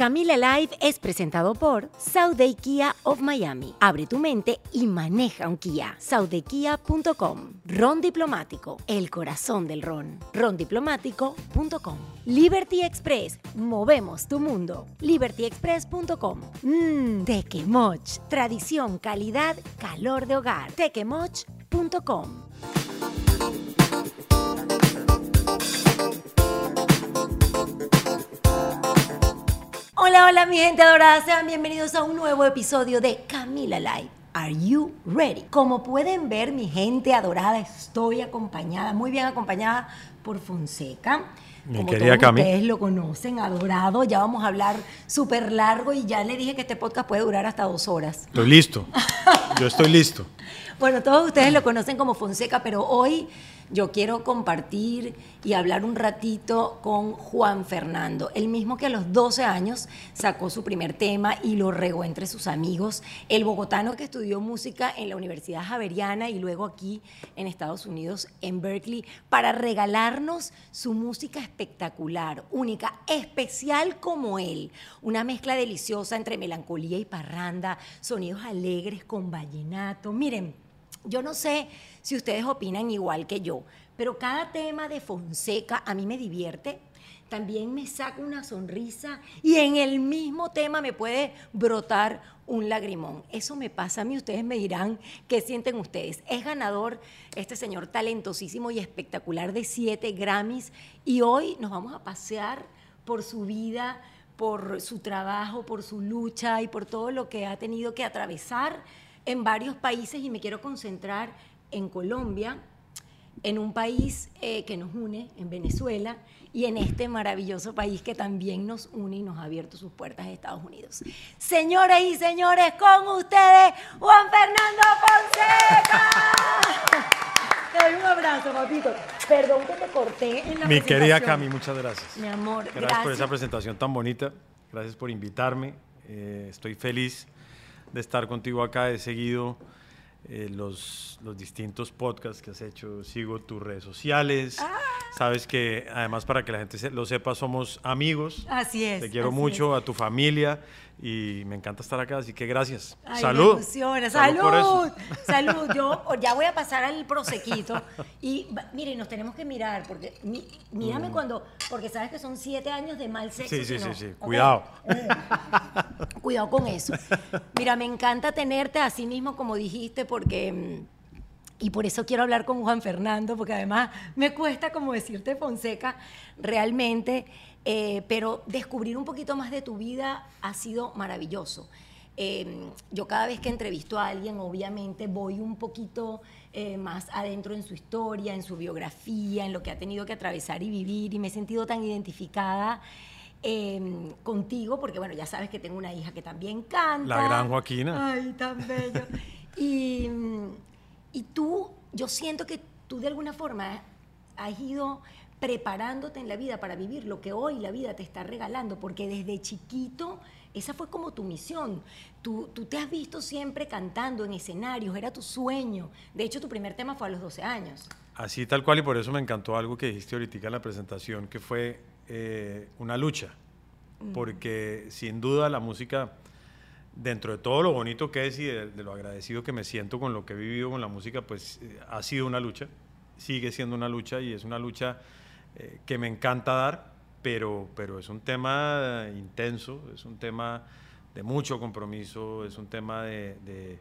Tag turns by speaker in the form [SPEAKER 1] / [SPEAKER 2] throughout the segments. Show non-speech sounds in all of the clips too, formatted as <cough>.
[SPEAKER 1] Camila Live es presentado por Day Kia of Miami. Abre tu mente y maneja un Kia. SaudeKia.com. Ron Diplomático, el corazón del ron. Rondiplomático.com. Liberty Express, movemos tu mundo. LibertyExpress.com. Mmm, Tequemoch, tradición, calidad, calor de hogar. Tequemoch.com. Hola, hola mi gente adorada, sean bienvenidos a un nuevo episodio de Camila Live. Are you ready? Como pueden ver, mi gente adorada, estoy acompañada, muy bien acompañada por Fonseca.
[SPEAKER 2] Mi
[SPEAKER 1] Como
[SPEAKER 2] querida
[SPEAKER 1] todos
[SPEAKER 2] Cami.
[SPEAKER 1] ustedes lo conocen, adorado. Ya vamos a hablar súper largo y ya le dije que este podcast puede durar hasta dos horas.
[SPEAKER 2] Estoy listo. Yo estoy listo. <laughs>
[SPEAKER 1] Bueno, todos ustedes lo conocen como Fonseca, pero hoy yo quiero compartir y hablar un ratito con Juan Fernando, el mismo que a los 12 años sacó su primer tema y lo regó entre sus amigos, el bogotano que estudió música en la Universidad Javeriana y luego aquí en Estados Unidos, en Berkeley, para regalarnos su música espectacular, única, especial como él, una mezcla deliciosa entre melancolía y parranda, sonidos alegres con vallenato. Miren, yo no sé si ustedes opinan igual que yo, pero cada tema de Fonseca a mí me divierte, también me saca una sonrisa y en el mismo tema me puede brotar un lagrimón. Eso me pasa a mí, ustedes me dirán qué sienten ustedes. Es ganador este señor talentosísimo y espectacular de siete Grammys y hoy nos vamos a pasear por su vida, por su trabajo, por su lucha y por todo lo que ha tenido que atravesar en varios países y me quiero concentrar en Colombia, en un país eh, que nos une, en Venezuela, y en este maravilloso país que también nos une y nos ha abierto sus puertas a Estados Unidos. Señoras y señores, con ustedes, Juan Fernando Fonseca. <laughs> Te doy un abrazo, papito. Perdón que te corté en la
[SPEAKER 2] Mi querida
[SPEAKER 1] presentación.
[SPEAKER 2] Cami, muchas gracias.
[SPEAKER 1] Mi amor,
[SPEAKER 2] Gracias,
[SPEAKER 1] gracias.
[SPEAKER 2] por esa presentación tan bonita. Gracias por invitarme. Eh, estoy feliz de estar contigo acá. He seguido eh, los, los distintos podcasts que has hecho. Sigo tus redes sociales.
[SPEAKER 1] Ah.
[SPEAKER 2] Sabes que, además, para que la gente lo sepa, somos amigos.
[SPEAKER 1] Así es.
[SPEAKER 2] Te quiero mucho, a tu familia. Y me encanta estar acá, así que gracias.
[SPEAKER 1] Ay,
[SPEAKER 2] Salud. Salud.
[SPEAKER 1] Salud. Salud. Yo <laughs> ya voy a pasar al prosequito. Y mire, nos tenemos que mirar, porque mi- mírame cuando, porque sabes que son siete años de mal sexo.
[SPEAKER 2] Mm. Sí, sí,
[SPEAKER 1] no.
[SPEAKER 2] sí, sí. Cuidado. <laughs>
[SPEAKER 1] Cuidado con eso. Mira, me encanta tenerte así mismo como dijiste, porque... mm, Y por eso quiero hablar con Juan Fernando, porque además me cuesta como decirte Fonseca realmente, eh, pero descubrir un poquito más de tu vida ha sido maravilloso. Eh, yo cada vez que entrevisto a alguien, obviamente voy un poquito eh, más adentro en su historia, en su biografía, en lo que ha tenido que atravesar y vivir, y me he sentido tan identificada eh, contigo, porque bueno, ya sabes que tengo una hija que también canta.
[SPEAKER 2] La gran Joaquina.
[SPEAKER 1] Ay, tan bello. y, y tú, yo siento que tú de alguna forma has ido preparándote en la vida para vivir lo que hoy la vida te está regalando, porque desde chiquito esa fue como tu misión. Tú, tú te has visto siempre cantando en escenarios, era tu sueño. De hecho, tu primer tema fue a los 12 años.
[SPEAKER 2] Así tal cual y por eso me encantó algo que dijiste ahorita en la presentación, que fue eh, una lucha, porque sin duda la música, dentro de todo lo bonito que es y de, lo agradecido que me siento con lo que he vivido con la música, pues eh, ha sido una lucha, sigue siendo una lucha y es una lucha eh, que me encanta dar, pero, pero es un tema intenso, es un tema de mucho compromiso, es un tema de- de-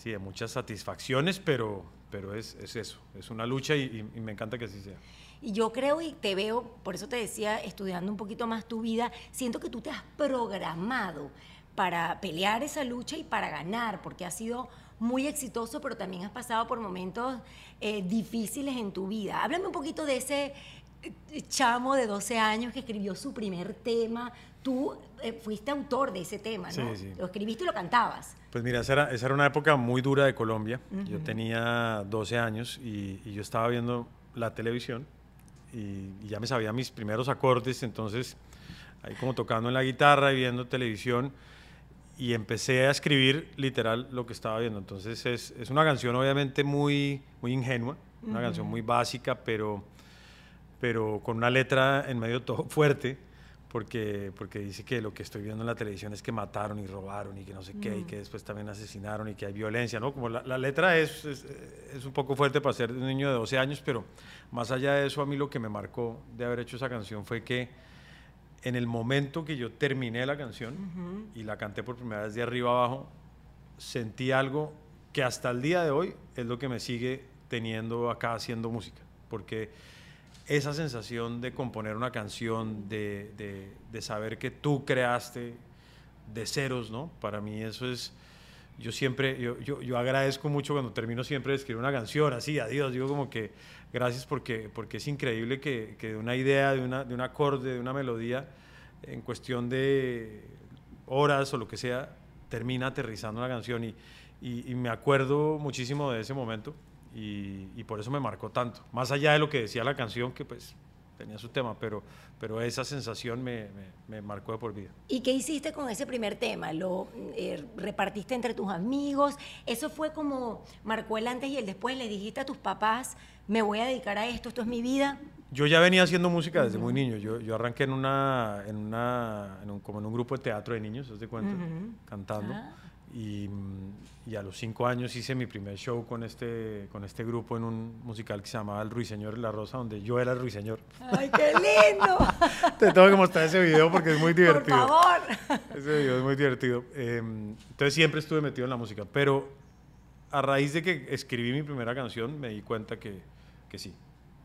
[SPEAKER 2] sí, de muchas satisfacciones, pero, pero es, es eso, es una lucha y, me encanta que así sea.
[SPEAKER 1] Y yo creo y te veo, por eso te decía, estudiando un poquito más tu vida, siento que tú te has programado para pelear esa lucha y para ganar, porque has sido muy exitoso, pero también has pasado por momentos eh, difíciles en tu vida. Háblame un poquito de ese eh, chamo de 12 años que escribió su primer tema. Tú eh, fuiste autor de ese tema, ¿no?
[SPEAKER 2] Sí, sí.
[SPEAKER 1] Lo escribiste y lo cantabas.
[SPEAKER 2] Pues mira, esa era, esa era una época muy dura de Colombia. Yo tenía 12 años y, y yo estaba viendo la televisión y, y ya me sabía mis primeros acordes, entonces ahí como tocando en la guitarra y viendo televisión y empecé a escribir literal lo que estaba viendo. Entonces es, es una canción obviamente muy, muy ingenua, una canción muy básica, pero, pero con una letra en medio todo <laughs> fuerte, porque, porque dice que lo que estoy viendo en la televisión es que mataron y robaron y que no sé qué, y que después también asesinaron y que hay violencia, ¿no? Como la, la letra es, es, es, un poco fuerte para ser un niño de 12 años, pero más allá de eso, a mí lo que me marcó de haber hecho esa canción fue que en el momento que yo terminé la canción y la canté por primera vez de arriba abajo, sentí algo que hasta el día de hoy es lo que me sigue teniendo acá haciendo música, porque esa sensación de componer una canción, de, de, saber que tú creaste de ceros, ¿no? Para mí eso es, yo siempre, yo, yo, yo, agradezco mucho cuando termino siempre de escribir una canción, así, adiós, digo como que gracias porque, porque es increíble que, que de una idea, de, una, de un acorde, de una melodía, en cuestión de horas o lo que sea, termina aterrizando una canción y, y, y me acuerdo muchísimo de ese momento y, por eso me marcó tanto. Más allá de lo que decía la canción, que pues tenía su tema, pero, pero esa sensación me, me, marcó de por vida.
[SPEAKER 1] ¿Y qué hiciste con ese primer tema? ¿Lo eh, repartiste entre tus amigos? ¿Eso fue como marcó el antes y el después? ¿Le dijiste a tus papás, me voy a dedicar a esto, esto es mi vida?
[SPEAKER 2] Yo ya venía haciendo música desde muy niño. Yo, yo arranqué en una, en una en un, como en un grupo de teatro de niños, ¿os de cuenta? Cantando. Ah. Y, y, a los cinco años hice mi primer show con este, con este grupo en un musical que se llamaba El Ruiseñor y la Rosa, donde yo era el Ruiseñor.
[SPEAKER 1] ¡Ay, qué lindo! <laughs>
[SPEAKER 2] Te tengo que mostrar ese video porque es muy divertido.
[SPEAKER 1] Por favor.
[SPEAKER 2] Ese video es muy divertido. Em, entonces siempre estuve metido en la música, pero a raíz de que escribí mi primera canción me di cuenta que, que sí.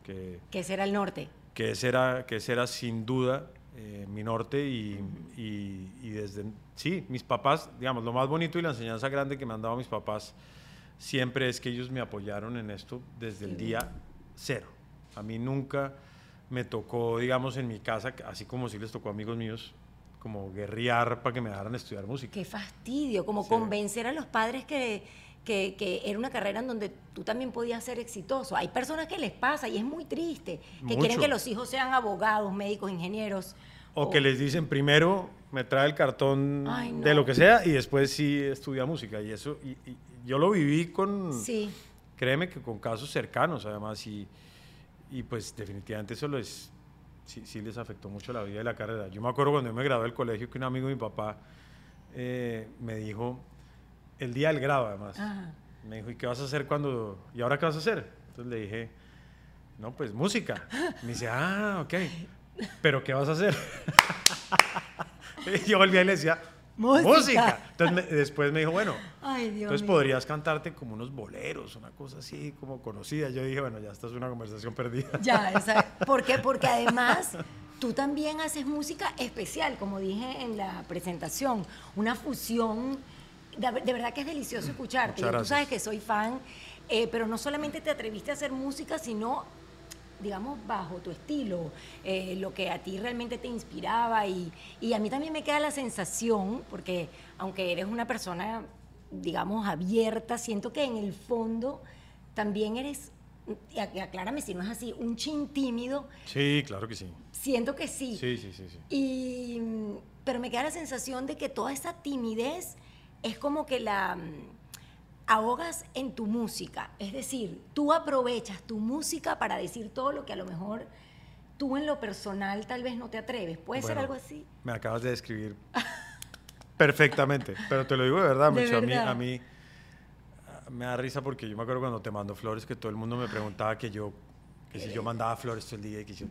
[SPEAKER 2] Que,
[SPEAKER 1] que ese era el norte.
[SPEAKER 2] Que ese era, que ese era sin duda eh, mi norte y, y, desde, sí, mis papás, digamos, lo más bonito y la enseñanza grande que me han dado mis papás siempre es que ellos me apoyaron en esto desde el día cero. A mí nunca me tocó, digamos, en mi casa, así como si les tocó a amigos míos, como guerrear para que me dejaran estudiar música.
[SPEAKER 1] Qué fastidio, como convencer a los padres que que, era una carrera en donde tú también podías ser exitoso. Hay personas que les pasa y es muy triste, que quieren que los hijos sean abogados, médicos, ingenieros.
[SPEAKER 2] O, que les dicen primero me trae el cartón de lo que sea y después sí estudia música. Y eso, y, yo lo viví con,
[SPEAKER 1] sí.
[SPEAKER 2] créeme que con casos cercanos además y, y pues definitivamente eso les, sí, sí, les afectó mucho la vida y la carrera. Yo me acuerdo cuando yo me gradué del colegio que un amigo de mi papá eh, me dijo, el día del grado, además. Me dijo, ¿y qué vas a hacer cuando... ¿Y ahora qué vas a hacer? Entonces le dije, no, pues música. Me dice, ah, ok. ¿Pero qué vas a hacer? <laughs> <laughs> y yo volví y le decía, música. Entonces después me dijo, bueno, entonces podrías cantarte como unos boleros, una cosa así como conocida. Yo dije, bueno, ya esta es una conversación perdida.
[SPEAKER 1] Ya, exacto. <laughs> ¿Por qué? Porque además tú también haces música especial, como dije en la presentación, una fusión de, verdad que es delicioso escucharte. Tú sabes que soy fan, eh, pero no solamente te atreviste a hacer música, sino digamos, bajo tu estilo, eh, lo que a ti realmente te inspiraba y, y, a mí también me queda la sensación, porque aunque eres una persona, digamos, abierta, siento que en el fondo también eres, y aclárame si no es así, un chin tímido.
[SPEAKER 2] Sí, claro que sí.
[SPEAKER 1] Siento que sí.
[SPEAKER 2] Sí, sí, sí. sí.
[SPEAKER 1] Y, pero me queda la sensación de que toda esa timidez es como que la ahogas en tu música. Es decir, tú aprovechas tu música para decir todo lo que a lo mejor tú en lo personal tal vez no te atreves. ¿Puede ser algo así?
[SPEAKER 2] Me acabas de describir <laughs> perfectamente, pero te lo digo de verdad, <laughs> A mí, a mí me da risa porque yo me acuerdo cuando te mando flores que todo el mundo me preguntaba que yo, que si yo mandaba flores todo el día y que yo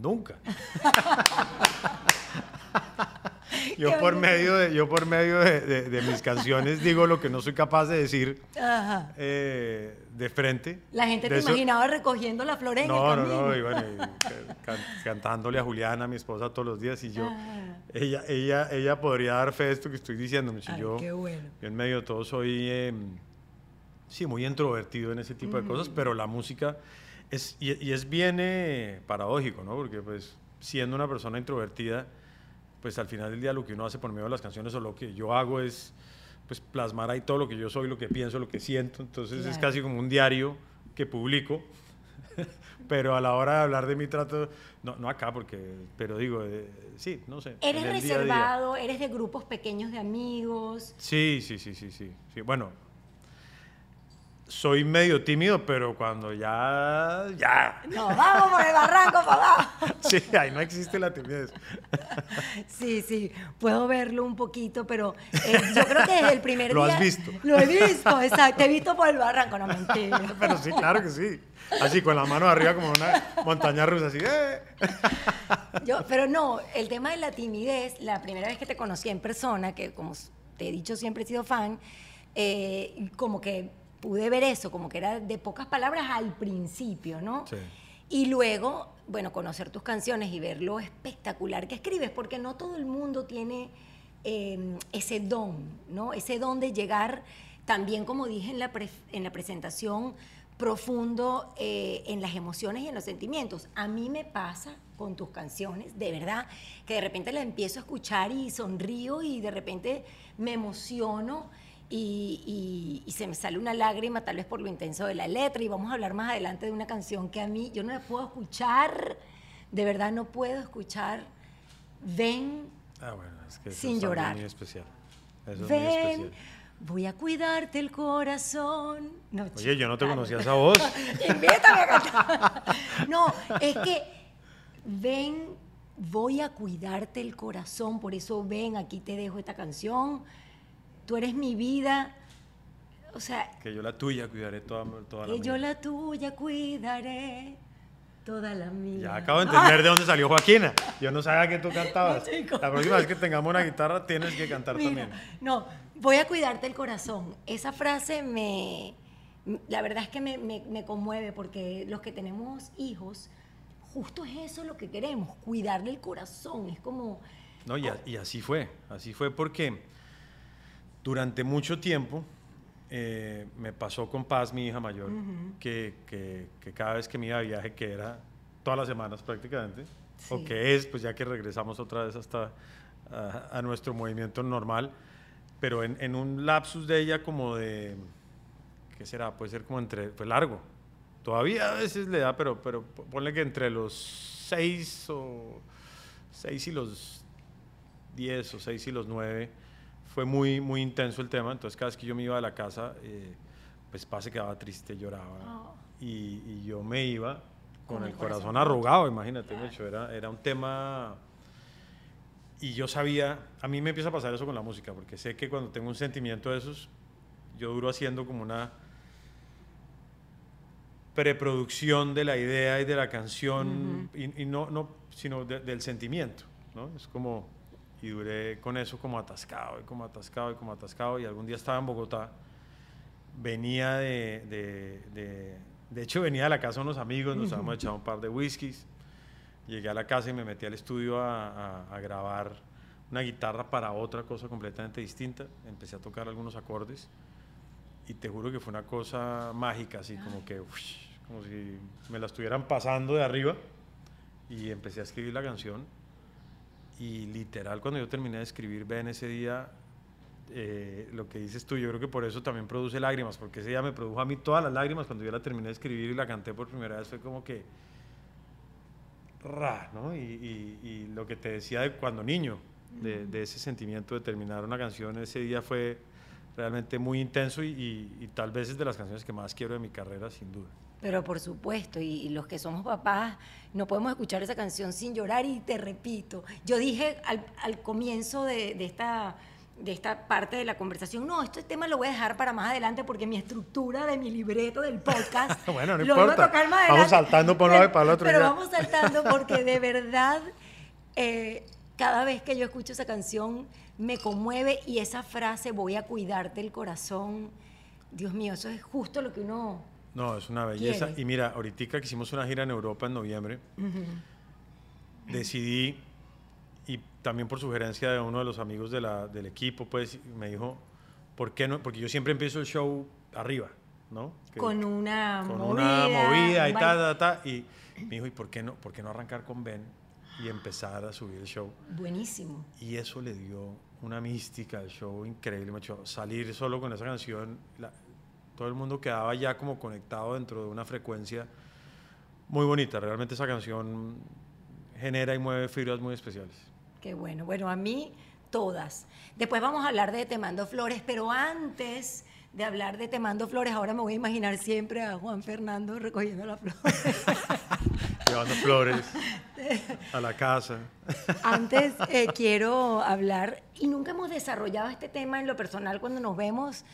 [SPEAKER 2] nunca. <laughs> yo por medio de yo por medio de, mis canciones digo lo que no soy capaz de decir eh, de frente.
[SPEAKER 1] La gente te imaginaba recogiendo la flor en
[SPEAKER 2] no,
[SPEAKER 1] el
[SPEAKER 2] camino. No, no, y bueno, cantándole a Juliana, mi esposa, todos los días y yo, ella, ella, ella podría dar fe de esto que estoy diciendo. Si yo,
[SPEAKER 1] qué bueno.
[SPEAKER 2] yo en medio de todo soy, em, sí, muy introvertido en ese tipo de cosas, pero la música es, y, es bien eh, paradójico, ¿no? Porque pues siendo una persona introvertida, pues al final del día lo que uno hace por medio de las canciones o lo que yo hago es pues plasmar ahí todo lo que yo soy, lo que pienso, lo que siento. Entonces es casi como un diario que publico. <laughs> pero a la hora de hablar de mi trato, no, no acá, porque, pero digo, eh, sí, no sé.
[SPEAKER 1] ¿Eres reservado? ¿Eres de grupos pequeños de amigos?
[SPEAKER 2] Sí, sí, sí, sí, sí. sí. Bueno, soy medio tímido, pero cuando ya, ya.
[SPEAKER 1] No, vamos por el barranco, papá. <laughs>
[SPEAKER 2] Sí, ahí no existe la timidez.
[SPEAKER 1] Sí, sí, puedo verlo un poquito, pero eh, yo creo que desde el primer
[SPEAKER 2] ¿Lo
[SPEAKER 1] día...
[SPEAKER 2] has visto?
[SPEAKER 1] Lo he visto, exacto. Te he visto por el barranco, no mentira. <laughs>
[SPEAKER 2] Pero sí, claro que sí. Así, con la mano arriba como una montaña rusa, así. ¡eh!
[SPEAKER 1] Yo, pero no, el tema de la timidez, la primera vez que te conocí en persona, que como te he dicho siempre he sido fan, eh, como que pude ver eso, como que era de pocas palabras al principio, ¿no?
[SPEAKER 2] Sí.
[SPEAKER 1] Y luego, bueno, conocer tus canciones y ver lo espectacular que escribes, porque no todo el mundo tiene eh, ese don, ¿no? Ese don de llegar, también como dije en la, pre- en la presentación, profundo eh, en las emociones y en los sentimientos. A mí me pasa con tus canciones, de verdad, que de repente la empiezo a escuchar y sonrío y de repente me emociono y, y- y se me sale una lágrima tal vez por lo intenso de la letra y vamos a hablar más adelante de una canción que a mí yo no la puedo escuchar, de verdad no puedo escuchar. Ven,
[SPEAKER 2] Ah, bueno, es que eso
[SPEAKER 1] Sin
[SPEAKER 2] es
[SPEAKER 1] llorar.
[SPEAKER 2] muy especial. Eso es muy
[SPEAKER 1] ven,
[SPEAKER 2] especial.
[SPEAKER 1] voy a cuidarte el corazón. No,
[SPEAKER 2] Oye, yo no te conocía esa voz. <laughs>
[SPEAKER 1] Invítame a cantar. No, es que ven, voy a cuidarte el corazón, por eso ven, aquí te dejo esta canción. Tú eres mi vida. O sea,
[SPEAKER 2] Que yo la tuya cuidaré toda, toda la
[SPEAKER 1] que yo la tuya cuidaré, toda la mía.
[SPEAKER 2] Ya acabo de entender de dónde salió Joaquina. Yo no sabía que tú <laughs> cantabas.
[SPEAKER 1] No.
[SPEAKER 2] La próxima vez que tengamos una guitarra tienes que cantar
[SPEAKER 1] Mira,
[SPEAKER 2] también.
[SPEAKER 1] no, voy a cuidarte el corazón. Esa frase me, la verdad es que me, me- me conmueve porque los que tenemos hijos, justo es eso lo que queremos, cuidarle el corazón. Es como,
[SPEAKER 2] No, y, a- y así fue. Así fue porque durante mucho tiempo eh, me pasó con Paz, mi hija mayor, que, que- que cada vez que me iba de viaje, que era todas las semanas prácticamente, o
[SPEAKER 1] Sí.
[SPEAKER 2] que es, pues ya que regresamos otra vez hasta a, a nuestro movimiento normal, pero en, en un lapsus de ella como de, ¿qué será? Puede ser como entre, pues largo. Todavía a veces le da, pero, pero ponle que entre los seis o seis y los 10 o 6 y los 9 fue muy, muy intenso el tema. Entonces, cada vez que yo me iba a la casa, eh, pues pa se quedaba triste, lloraba.
[SPEAKER 1] Oh.
[SPEAKER 2] Y, y yo me iba con,
[SPEAKER 1] Con
[SPEAKER 2] el
[SPEAKER 1] el
[SPEAKER 2] corazón,
[SPEAKER 1] corazón
[SPEAKER 2] arrugado, imagínate, Mecho, Era, era un tema. Y yo sabía, a mí me empieza a pasar eso con la música, porque sé que cuando tengo un sentimiento de esos, yo duro haciendo como una preproducción de la idea y de la canción, y, y no, no, sino de- del sentimiento, ¿no? Es como, y duré con eso como atascado, y como atascado, y como atascado, y algún día estaba en Bogotá, venía de, de, de, de hecho venía a la casa de unos amigos, nos habíamos echado un par de whiskies, llegué a la casa y me metí al estudio a, a- a grabar una guitarra para otra cosa completamente distinta, empecé a tocar algunos acordes, y te juro que fue una cosa mágica, así como que, como si me la estuvieran pasando de arriba. Y empecé a escribir la canción. Y literal, cuando yo terminé de escribir, ven ese día, eh, lo que dices tú, yo creo que por eso también produce lágrimas, porque ese día me produjo a mí todas las lágrimas cuando yo la terminé de escribir y la canté por primera vez, fue como que. Ra, ¿no? Y, y- y lo que te decía de cuando niño, de, de ese sentimiento de terminar una canción, ese día fue realmente muy intenso y, y- y tal vez es de las canciones que más quiero de mi carrera, sin duda.
[SPEAKER 1] Pero por supuesto, y, y los que somos papás, no podemos escuchar esa canción sin llorar y te repito, yo dije al, al comienzo de, de esta, de esta parte de la conversación, no, este tema lo voy a dejar para más adelante porque mi estructura de mi libreto del podcast <laughs>
[SPEAKER 2] Bueno, no
[SPEAKER 1] lo iba a
[SPEAKER 2] importa.
[SPEAKER 1] tocar más
[SPEAKER 2] Vamos
[SPEAKER 1] adelante.
[SPEAKER 2] saltando por un lado y para el otro
[SPEAKER 1] Pero
[SPEAKER 2] ya.
[SPEAKER 1] vamos saltando <laughs> porque de verdad, eh, cada vez que yo escucho esa canción me conmueve y esa frase, voy a cuidarte el corazón, Dios mío, eso es justo lo que uno...
[SPEAKER 2] No, es una belleza.
[SPEAKER 1] ¿Quieres?
[SPEAKER 2] Y mira, ahorita que hicimos una gira en Europa en noviembre, decidí, y también por sugerencia de uno de los amigos de la- del equipo, pues me dijo, ¿por qué no? Porque yo siempre empiezo el show arriba, ¿no? Que-
[SPEAKER 1] con una
[SPEAKER 2] con
[SPEAKER 1] movida.
[SPEAKER 2] una movida y
[SPEAKER 1] un
[SPEAKER 2] ta, ta, ta. Y me dijo, ¿y por qué no, por qué no arrancar con Ben y empezar a subir el show?
[SPEAKER 1] Buenísimo.
[SPEAKER 2] Y eso le dio una mística al show increíble, macho. Salir solo con esa canción, la- todo el mundo quedaba ya como conectado dentro de una frecuencia muy bonita. Realmente esa canción genera y mueve fibras muy especiales.
[SPEAKER 1] Qué bueno. Bueno, a mí todas. Después vamos a hablar de Te mando flores, pero antes de hablar de Te mando flores, ahora me voy a imaginar siempre a Juan Fernando recogiendo las flores. <laughs>
[SPEAKER 2] Llevando flores a la casa.
[SPEAKER 1] Antes eh, quiero hablar, y nunca hemos desarrollado este tema en lo personal cuando nos vemos,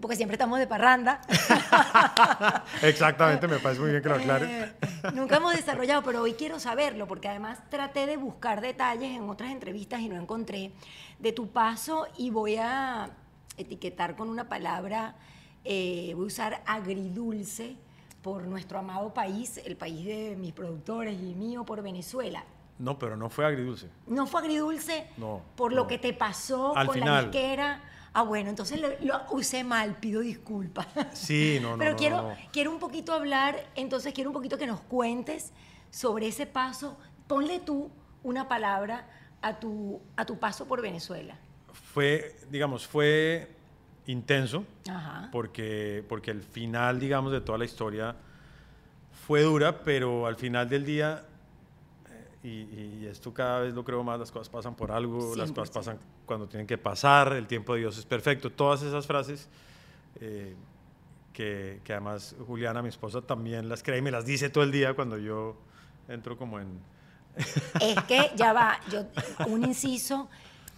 [SPEAKER 1] porque siempre estamos de parranda. <laughs>
[SPEAKER 2] Exactamente, me parece muy bien que lo aclares.
[SPEAKER 1] Eh, nunca hemos desarrollado, pero hoy quiero saberlo, porque además traté de buscar detalles en otras entrevistas y no encontré de tu paso y voy a etiquetar con una palabra, eh, voy a usar agridulce por nuestro amado país, el país de mis productores y mío, por Venezuela.
[SPEAKER 2] No, pero no fue agridulce.
[SPEAKER 1] ¿No fue agridulce?
[SPEAKER 2] No,
[SPEAKER 1] Por
[SPEAKER 2] no.
[SPEAKER 1] lo que te pasó
[SPEAKER 2] Al
[SPEAKER 1] con la disquera. Ah, bueno, entonces lo, lo usé mal, pido disculpas.
[SPEAKER 2] Sí, <laughs> no, no,
[SPEAKER 1] Pero
[SPEAKER 2] no,
[SPEAKER 1] quiero,
[SPEAKER 2] no.
[SPEAKER 1] quiero un poquito hablar, entonces quiero un poquito que nos cuentes sobre ese paso. Ponle tú una palabra a tu, a tu paso por Venezuela.
[SPEAKER 2] Fue, digamos, fue intenso
[SPEAKER 1] Ajá.
[SPEAKER 2] porque, porque el final, digamos, de toda la historia fue dura, pero al final del día, y, y esto cada vez lo creo más, las cosas pasan por algo, las cosas
[SPEAKER 1] 100%.
[SPEAKER 2] pasan cuando tienen que pasar, el tiempo de Dios es perfecto, todas esas frases eh, que, que además Juliana, mi esposa, también las cree y me las dice todo el día cuando yo entro como en... <laughs>
[SPEAKER 1] Es que ya va, yo un inciso,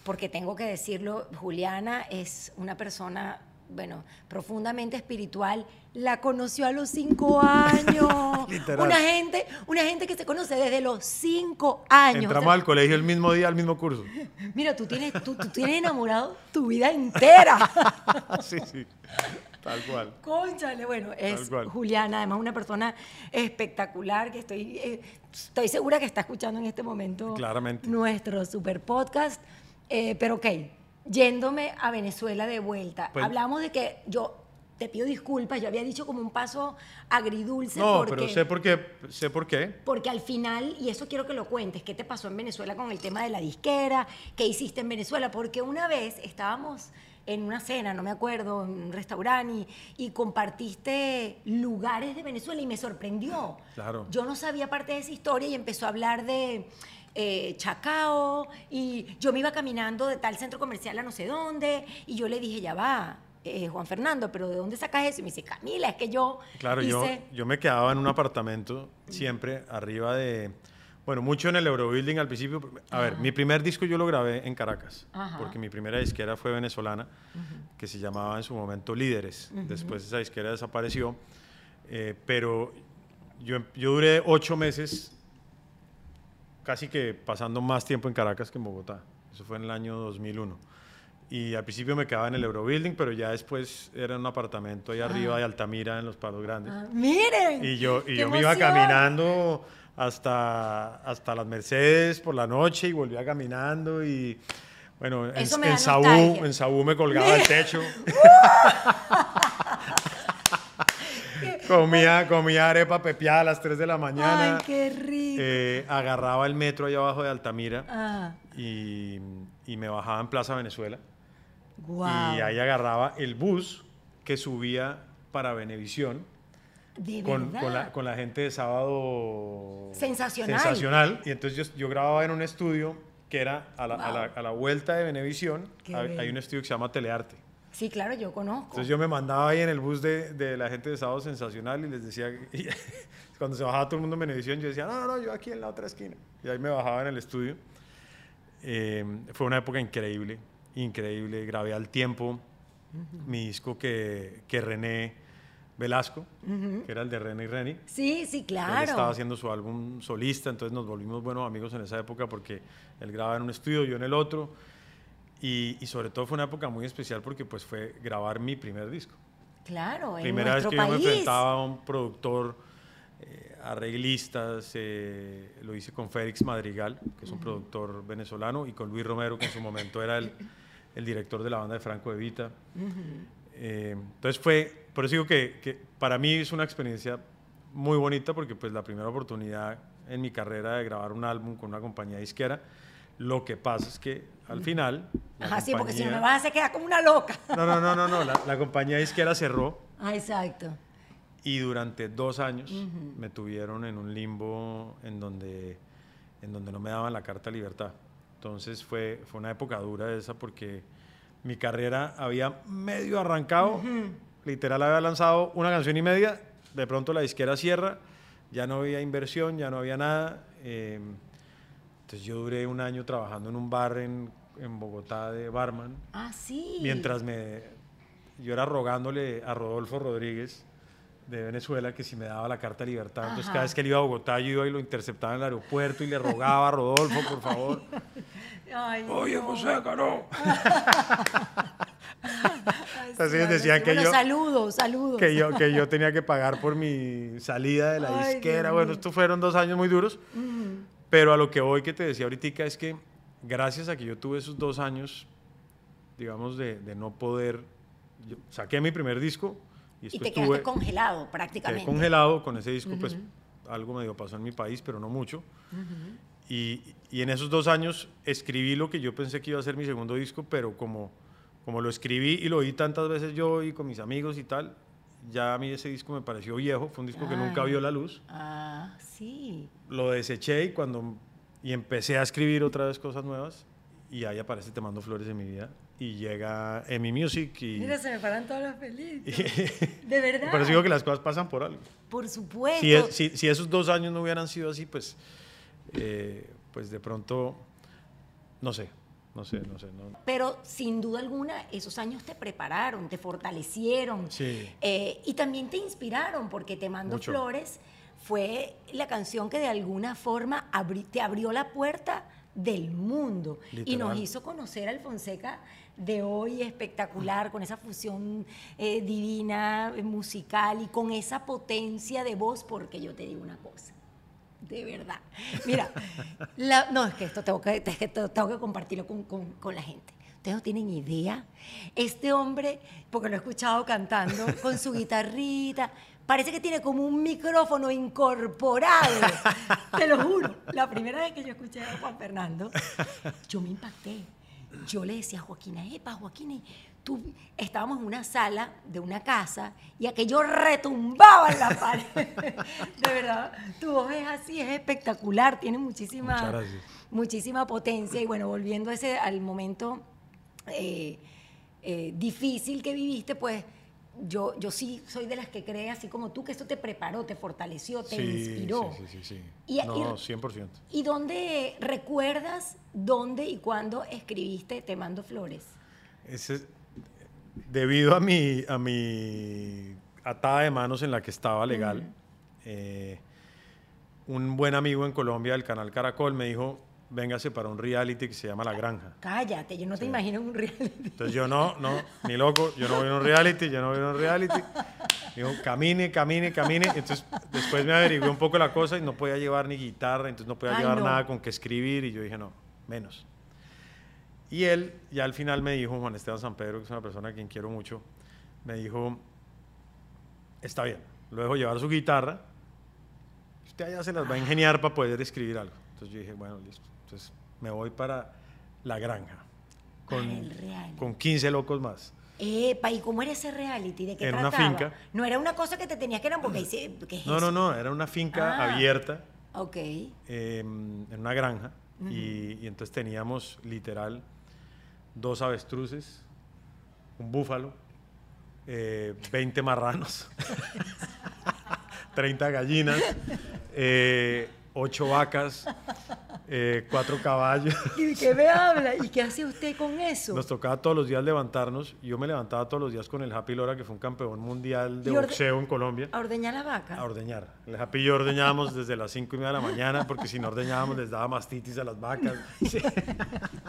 [SPEAKER 1] porque tengo que decirlo, Juliana es una persona, bueno, profundamente espiritual. La conoció a los cinco años. <laughs> Una gente, una gente que se conoce desde los cinco años. O
[SPEAKER 2] Entramos
[SPEAKER 1] sea,
[SPEAKER 2] al colegio el mismo día, al mismo curso. <laughs>
[SPEAKER 1] Mira, tú tienes, tú, tú tienes enamorado tu vida entera. <laughs>
[SPEAKER 2] sí, sí, tal cual.
[SPEAKER 1] Cónchale, bueno, es. Juliana, además una persona espectacular que estoy, eh, estoy segura que está escuchando en este momento
[SPEAKER 2] Claramente.
[SPEAKER 1] nuestro super podcast. Eh, pero ok, yéndome a Venezuela de vuelta,
[SPEAKER 2] Pues-
[SPEAKER 1] hablamos de que yo te pido disculpas, yo había dicho como un paso agridulce
[SPEAKER 2] No,
[SPEAKER 1] porque,
[SPEAKER 2] pero sé por qué, sé por qué.
[SPEAKER 1] porque al final, y eso quiero que lo cuentes, ¿qué te pasó en Venezuela con el tema de la disquera? ¿Qué hiciste en Venezuela? Porque una vez estábamos en una cena, no me acuerdo, en un restaurante, y, y compartiste lugares de Venezuela y me sorprendió.
[SPEAKER 2] Claro.
[SPEAKER 1] Yo no sabía parte de esa historia y empezó a hablar de eh, Chacao, y yo me iba caminando de tal centro comercial a no sé dónde, y yo le dije, ya va. Eh, Juan Fernando, pero ¿de dónde sacas eso? Y me dice, Camila, es que yo
[SPEAKER 2] Claro, yo,
[SPEAKER 1] hice...
[SPEAKER 2] yo me quedaba en un apartamento siempre arriba de, bueno, mucho en el Eurobuilding al principio. A ver, mi primer disco yo lo grabé en Caracas,
[SPEAKER 1] Ajá.
[SPEAKER 2] porque mi primera disquera fue venezolana, que se llamaba en su momento Líderes. Después esa disquera desapareció, eh, pero yo, yo duré ocho meses casi que pasando más tiempo en Caracas que en Bogotá. Eso fue en el año 2001. Y al principio me quedaba en el Eurobuilding, pero ya después era un apartamento ahí arriba de Altamira, en los Palos Grandes.
[SPEAKER 1] Ah, miren.
[SPEAKER 2] Y yo, y
[SPEAKER 1] ¡Qué
[SPEAKER 2] yo me iba caminando hasta, hasta las Mercedes por la noche y volvía caminando y bueno, en, en Saúl, en Saúl me colgaba al techo. <laughs> comía, comía arepa pepiada a las 3 de la mañana.
[SPEAKER 1] Ay, qué rico.
[SPEAKER 2] Eh, agarraba el metro allá abajo de Altamira
[SPEAKER 1] ah,
[SPEAKER 2] y, y me bajaba en Plaza Venezuela.
[SPEAKER 1] Guau.
[SPEAKER 2] Y ahí agarraba el bus que subía para Venevisión
[SPEAKER 1] de
[SPEAKER 2] con, con la, con la gente de sábado
[SPEAKER 1] Sensacional.
[SPEAKER 2] sensacional. Y entonces yo, yo grababa en un estudio que era a la, a la-
[SPEAKER 1] Wow.
[SPEAKER 2] a la vuelta de Venevisión.
[SPEAKER 1] Qué
[SPEAKER 2] Hay, hay un estudio que se llama Telearte.
[SPEAKER 1] Sí, claro, yo conozco.
[SPEAKER 2] Entonces yo me mandaba ahí en el bus de, de la gente de sábado sensacional y les decía, y <laughs> cuando se bajaba todo el mundo en Venevisión, yo decía, no, no, no, yo aquí en la otra esquina. Y ahí me bajaba en el estudio. Eh, fue una época increíble, increíble. Grabé al tiempo mi disco que, que René Velasco, que era el de René y Reni.
[SPEAKER 1] sí, sí,
[SPEAKER 2] Él
[SPEAKER 1] claro.
[SPEAKER 2] estaba haciendo su álbum solista, entonces nos volvimos buenos amigos en esa época porque él grababa en un estudio, yo en el otro. Y, y sobre todo fue una época muy especial porque pues fue grabar mi primer disco.
[SPEAKER 1] Claro, en
[SPEAKER 2] Primera vez que yo me enfrentaba a un productor, eh, arreglistas, eh, lo hice con Félix Madrigal, que es un productor venezolano, y con Luis Romero, que en su momento era el, <laughs> el director de la banda de Franco De Vita. Eh, entonces fue, por eso digo que, que para mí es una experiencia muy bonita porque pues la primera oportunidad en mi carrera de grabar un álbum con una compañía disquera, lo que pasa es que al final...
[SPEAKER 1] Ajá, sí, porque si no me
[SPEAKER 2] compañía-
[SPEAKER 1] vas a hacer quedar como una loca.
[SPEAKER 2] No, no, no, no, no, la, la compañía disquera cerró
[SPEAKER 1] Ah, exacto.
[SPEAKER 2] y durante dos años me tuvieron en un limbo en donde, en donde no me daban la carta de libertad. Entonces fue, fue una época dura esa porque mi carrera había medio arrancado literal había lanzado una canción y media, de pronto la disquera cierra, ya no había inversión, ya no había nada. eh, entonces yo duré un año trabajando en un bar en, en Bogotá de barman,
[SPEAKER 1] Ah, sí.
[SPEAKER 2] mientras me, yo era rogándole a Rodolfo Rodríguez de Venezuela que si me daba la carta de libertad. Entonces
[SPEAKER 1] Ajá.
[SPEAKER 2] cada vez que él iba a Bogotá yo iba y lo interceptaba en el aeropuerto y le rogaba a Rodolfo, por favor. <laughs>
[SPEAKER 1] Ay,
[SPEAKER 2] Oye,
[SPEAKER 1] no.
[SPEAKER 2] José, no.
[SPEAKER 1] Ay, <laughs>
[SPEAKER 2] Entonces
[SPEAKER 1] sí,
[SPEAKER 2] ellos decían que
[SPEAKER 1] Bueno,
[SPEAKER 2] yo-
[SPEAKER 1] Saludos, saludos.
[SPEAKER 2] que yo, que yo <laughs> tenía que pagar por mi salida de la
[SPEAKER 1] Ay,
[SPEAKER 2] disquera.
[SPEAKER 1] Dios
[SPEAKER 2] Bueno, estos fueron dos años muy duros.
[SPEAKER 1] Mm.
[SPEAKER 2] Pero a lo que voy que te decía ahorita es que gracias a que yo tuve esos dos años, digamos, de, de no poder, yo saqué mi primer disco y
[SPEAKER 1] te quedaste
[SPEAKER 2] tuve,
[SPEAKER 1] congelado
[SPEAKER 2] quedé
[SPEAKER 1] prácticamente.
[SPEAKER 2] congelado con ese disco, pues algo medio pasó en mi país, pero no mucho. y, y en esos dos años escribí lo que yo pensé que iba a ser mi segundo disco, pero como, como lo escribí y lo oí tantas veces yo y con mis amigos y tal, ya a mí ese disco me pareció viejo, fue un disco que nunca vio la luz
[SPEAKER 1] Ah, sí.
[SPEAKER 2] lo deseché y cuando y empecé a escribir otra vez cosas nuevas y ahí aparece Te mando flores en mi vida y llega Emi Music y
[SPEAKER 1] Mira, se me paran todos los felices. <laughs> De verdad.
[SPEAKER 2] por eso digo que las cosas pasan por algo.
[SPEAKER 1] Por supuesto.
[SPEAKER 2] Si, es- si- si esos dos años no hubieran sido así, pues, eh, pues de pronto, no sé, no sé, no sé. No.
[SPEAKER 1] Pero sin duda alguna, esos años te prepararon, te fortalecieron.
[SPEAKER 2] Sí.
[SPEAKER 1] Eh, y también te inspiraron, porque Te Mando
[SPEAKER 2] Mucho.
[SPEAKER 1] Flores fue la canción que de alguna forma abri- te abrió la puerta del mundo y nos hizo conocer al Fonseca de hoy espectacular, con esa fusión eh, divina, eh, musical y con esa potencia de voz, porque yo te digo una cosa. De verdad. Mira, <laughs> la- no, es que esto tengo que, es que tengo que compartirlo con, con- con la gente. Ustedes no tienen idea. Este hombre, porque lo he escuchado cantando con su <laughs> guitarrita, parece que tiene como un micrófono incorporado. <laughs> Te lo juro. La primera vez que yo escuché a Juan Fernando, yo me impacté. Yo le decía a Joaquina, epa, Joaquina, tú estábamos en una sala de una casa y aquello retumbaba en la <laughs> pared. <laughs> De verdad, tu voz es así, es espectacular, tiene muchísima, muchísima potencia. Y bueno, volviendo a ese, al momento eh, eh, difícil que viviste, pues yo, yo sí soy de las que cree, así como tú, que esto te preparó, te fortaleció, te
[SPEAKER 2] Sí,
[SPEAKER 1] inspiró.
[SPEAKER 2] Sí, sí, sí. sí.
[SPEAKER 1] Y-
[SPEAKER 2] no,
[SPEAKER 1] y-
[SPEAKER 2] 100%.
[SPEAKER 1] ¿Y dónde recuerdas dónde y cuándo escribiste Te mando flores?
[SPEAKER 2] Ese es- debido a mi, a mi atada de manos en la que estaba legal, eh, un buen amigo en Colombia del canal Caracol me dijo, véngase para un reality que se llama La Granja.
[SPEAKER 1] Cállate, yo no te imagino un reality.
[SPEAKER 2] Entonces yo no, no, ni loco, yo no voy a un reality, yo no voy a un reality. Digo, camine, camine, camine. Entonces después me averigué un poco la cosa y no podía llevar ni guitarra, entonces no podía
[SPEAKER 1] Ay,
[SPEAKER 2] llevar
[SPEAKER 1] no.
[SPEAKER 2] nada con que escribir y yo dije, no, menos. Y él ya al final me dijo, Juan Esteban San Pedro, que es una persona a quien quiero mucho, me dijo, está bien, lo dejo llevar su guitarra, usted allá se las va a ingeniar para poder escribir algo. Entonces yo dije, bueno, listo. Entonces me voy para la granja con,
[SPEAKER 1] reality.
[SPEAKER 2] con 15 locos más.
[SPEAKER 1] Epa, ¿y cómo era ese reality? ¿De qué
[SPEAKER 2] En una finca.
[SPEAKER 1] No era una cosa que te tenías que enamorar. ¿Qué es
[SPEAKER 2] No,
[SPEAKER 1] eso?
[SPEAKER 2] no, no, era una finca
[SPEAKER 1] Ah.
[SPEAKER 2] abierta
[SPEAKER 1] Ok.
[SPEAKER 2] eh, en una granja y, y entonces teníamos literal dos avestruces, un búfalo, eh, 20 marranos, <laughs> 30 gallinas, eh, 8 vacas, eh, 4 caballos. <laughs>
[SPEAKER 1] ¿Y qué me <laughs> habla? ¿Y qué hace usted con eso?
[SPEAKER 2] Nos tocaba todos los días levantarnos. Yo me levantaba todos los días con el Happy Lora, que fue un campeón mundial de boxeo en Colombia.
[SPEAKER 1] ¿A ordeñar la vaca?
[SPEAKER 2] A ordeñar. El Happy y yo ordeñábamos desde las 5 y media de la mañana, porque si no ordeñábamos les daba mastitis a las vacas. Sí. <laughs>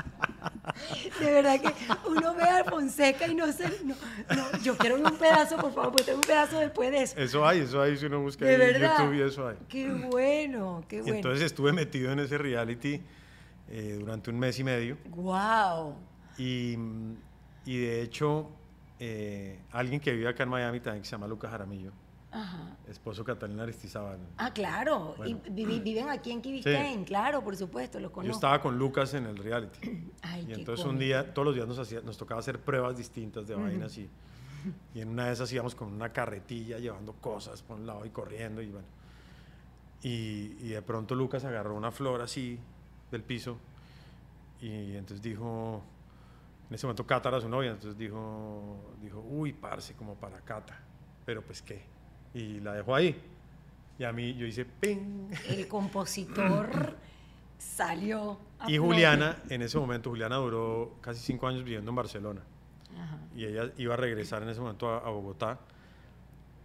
[SPEAKER 2] <laughs>
[SPEAKER 1] De verdad que uno ve a Fonseca y no sé. No, no, yo quiero un pedazo, por favor, porque tengo un pedazo después de eso.
[SPEAKER 2] Eso hay, eso hay, si uno busca en. YouTube y eso hay.
[SPEAKER 1] Qué bueno, qué
[SPEAKER 2] Y
[SPEAKER 1] bueno.
[SPEAKER 2] entonces estuve metido en ese reality eh, durante un mes y medio.
[SPEAKER 1] wow.
[SPEAKER 2] Y, y de hecho, eh, alguien que vive acá en Miami también, que se llama Lucas Jaramillo,
[SPEAKER 1] Ajá.
[SPEAKER 2] esposo Catalina Aristizábal.
[SPEAKER 1] Ah, claro.
[SPEAKER 2] Bueno.
[SPEAKER 1] Y vivi- viven aquí en Biscayne, claro, por supuesto, los
[SPEAKER 2] Yo
[SPEAKER 1] conozco.
[SPEAKER 2] estaba con Lucas en el reality. <clears throat>
[SPEAKER 1] Ay,
[SPEAKER 2] y entonces un día, todos los días nos, hacía, nos tocaba hacer pruebas distintas de vainas y, <laughs> y en una de esas íbamos con una carretilla llevando cosas por un lado y corriendo y bueno. Y, y de pronto Lucas agarró una flor así del piso y entonces dijo, En ese momento Cata era su novia, entonces dijo, dijo, uy, parce, como para Cata. Pero pues qué. Y la dejó ahí. Y a mí yo hice ping.
[SPEAKER 1] El <laughs> compositor salió. a
[SPEAKER 2] Y. Juliana, en ese momento, Juliana duró casi cinco años viviendo en Barcelona.
[SPEAKER 1] Ajá.
[SPEAKER 2] Y ella iba a regresar en ese momento a, a Bogotá.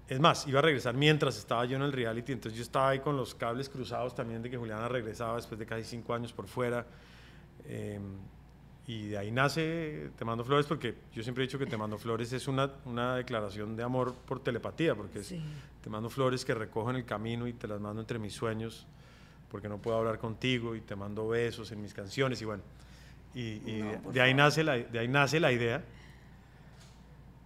[SPEAKER 2] Es más, iba a regresar mientras estaba yo en el reality, entonces yo estaba ahí con los cables cruzados también de que Juliana regresaba después de casi cinco años por fuera. Eh, y de ahí nace Te Mando Flores, porque yo siempre he dicho que Te Mando Flores es una, una declaración de amor por telepatía, porque es, te mando flores que recojo en el camino y te las mando entre mis sueños, porque no puedo hablar contigo, y te mando besos en mis canciones, y bueno. Y, y
[SPEAKER 1] No,
[SPEAKER 2] de-
[SPEAKER 1] por
[SPEAKER 2] de, ahí nace la, de ahí nace la idea.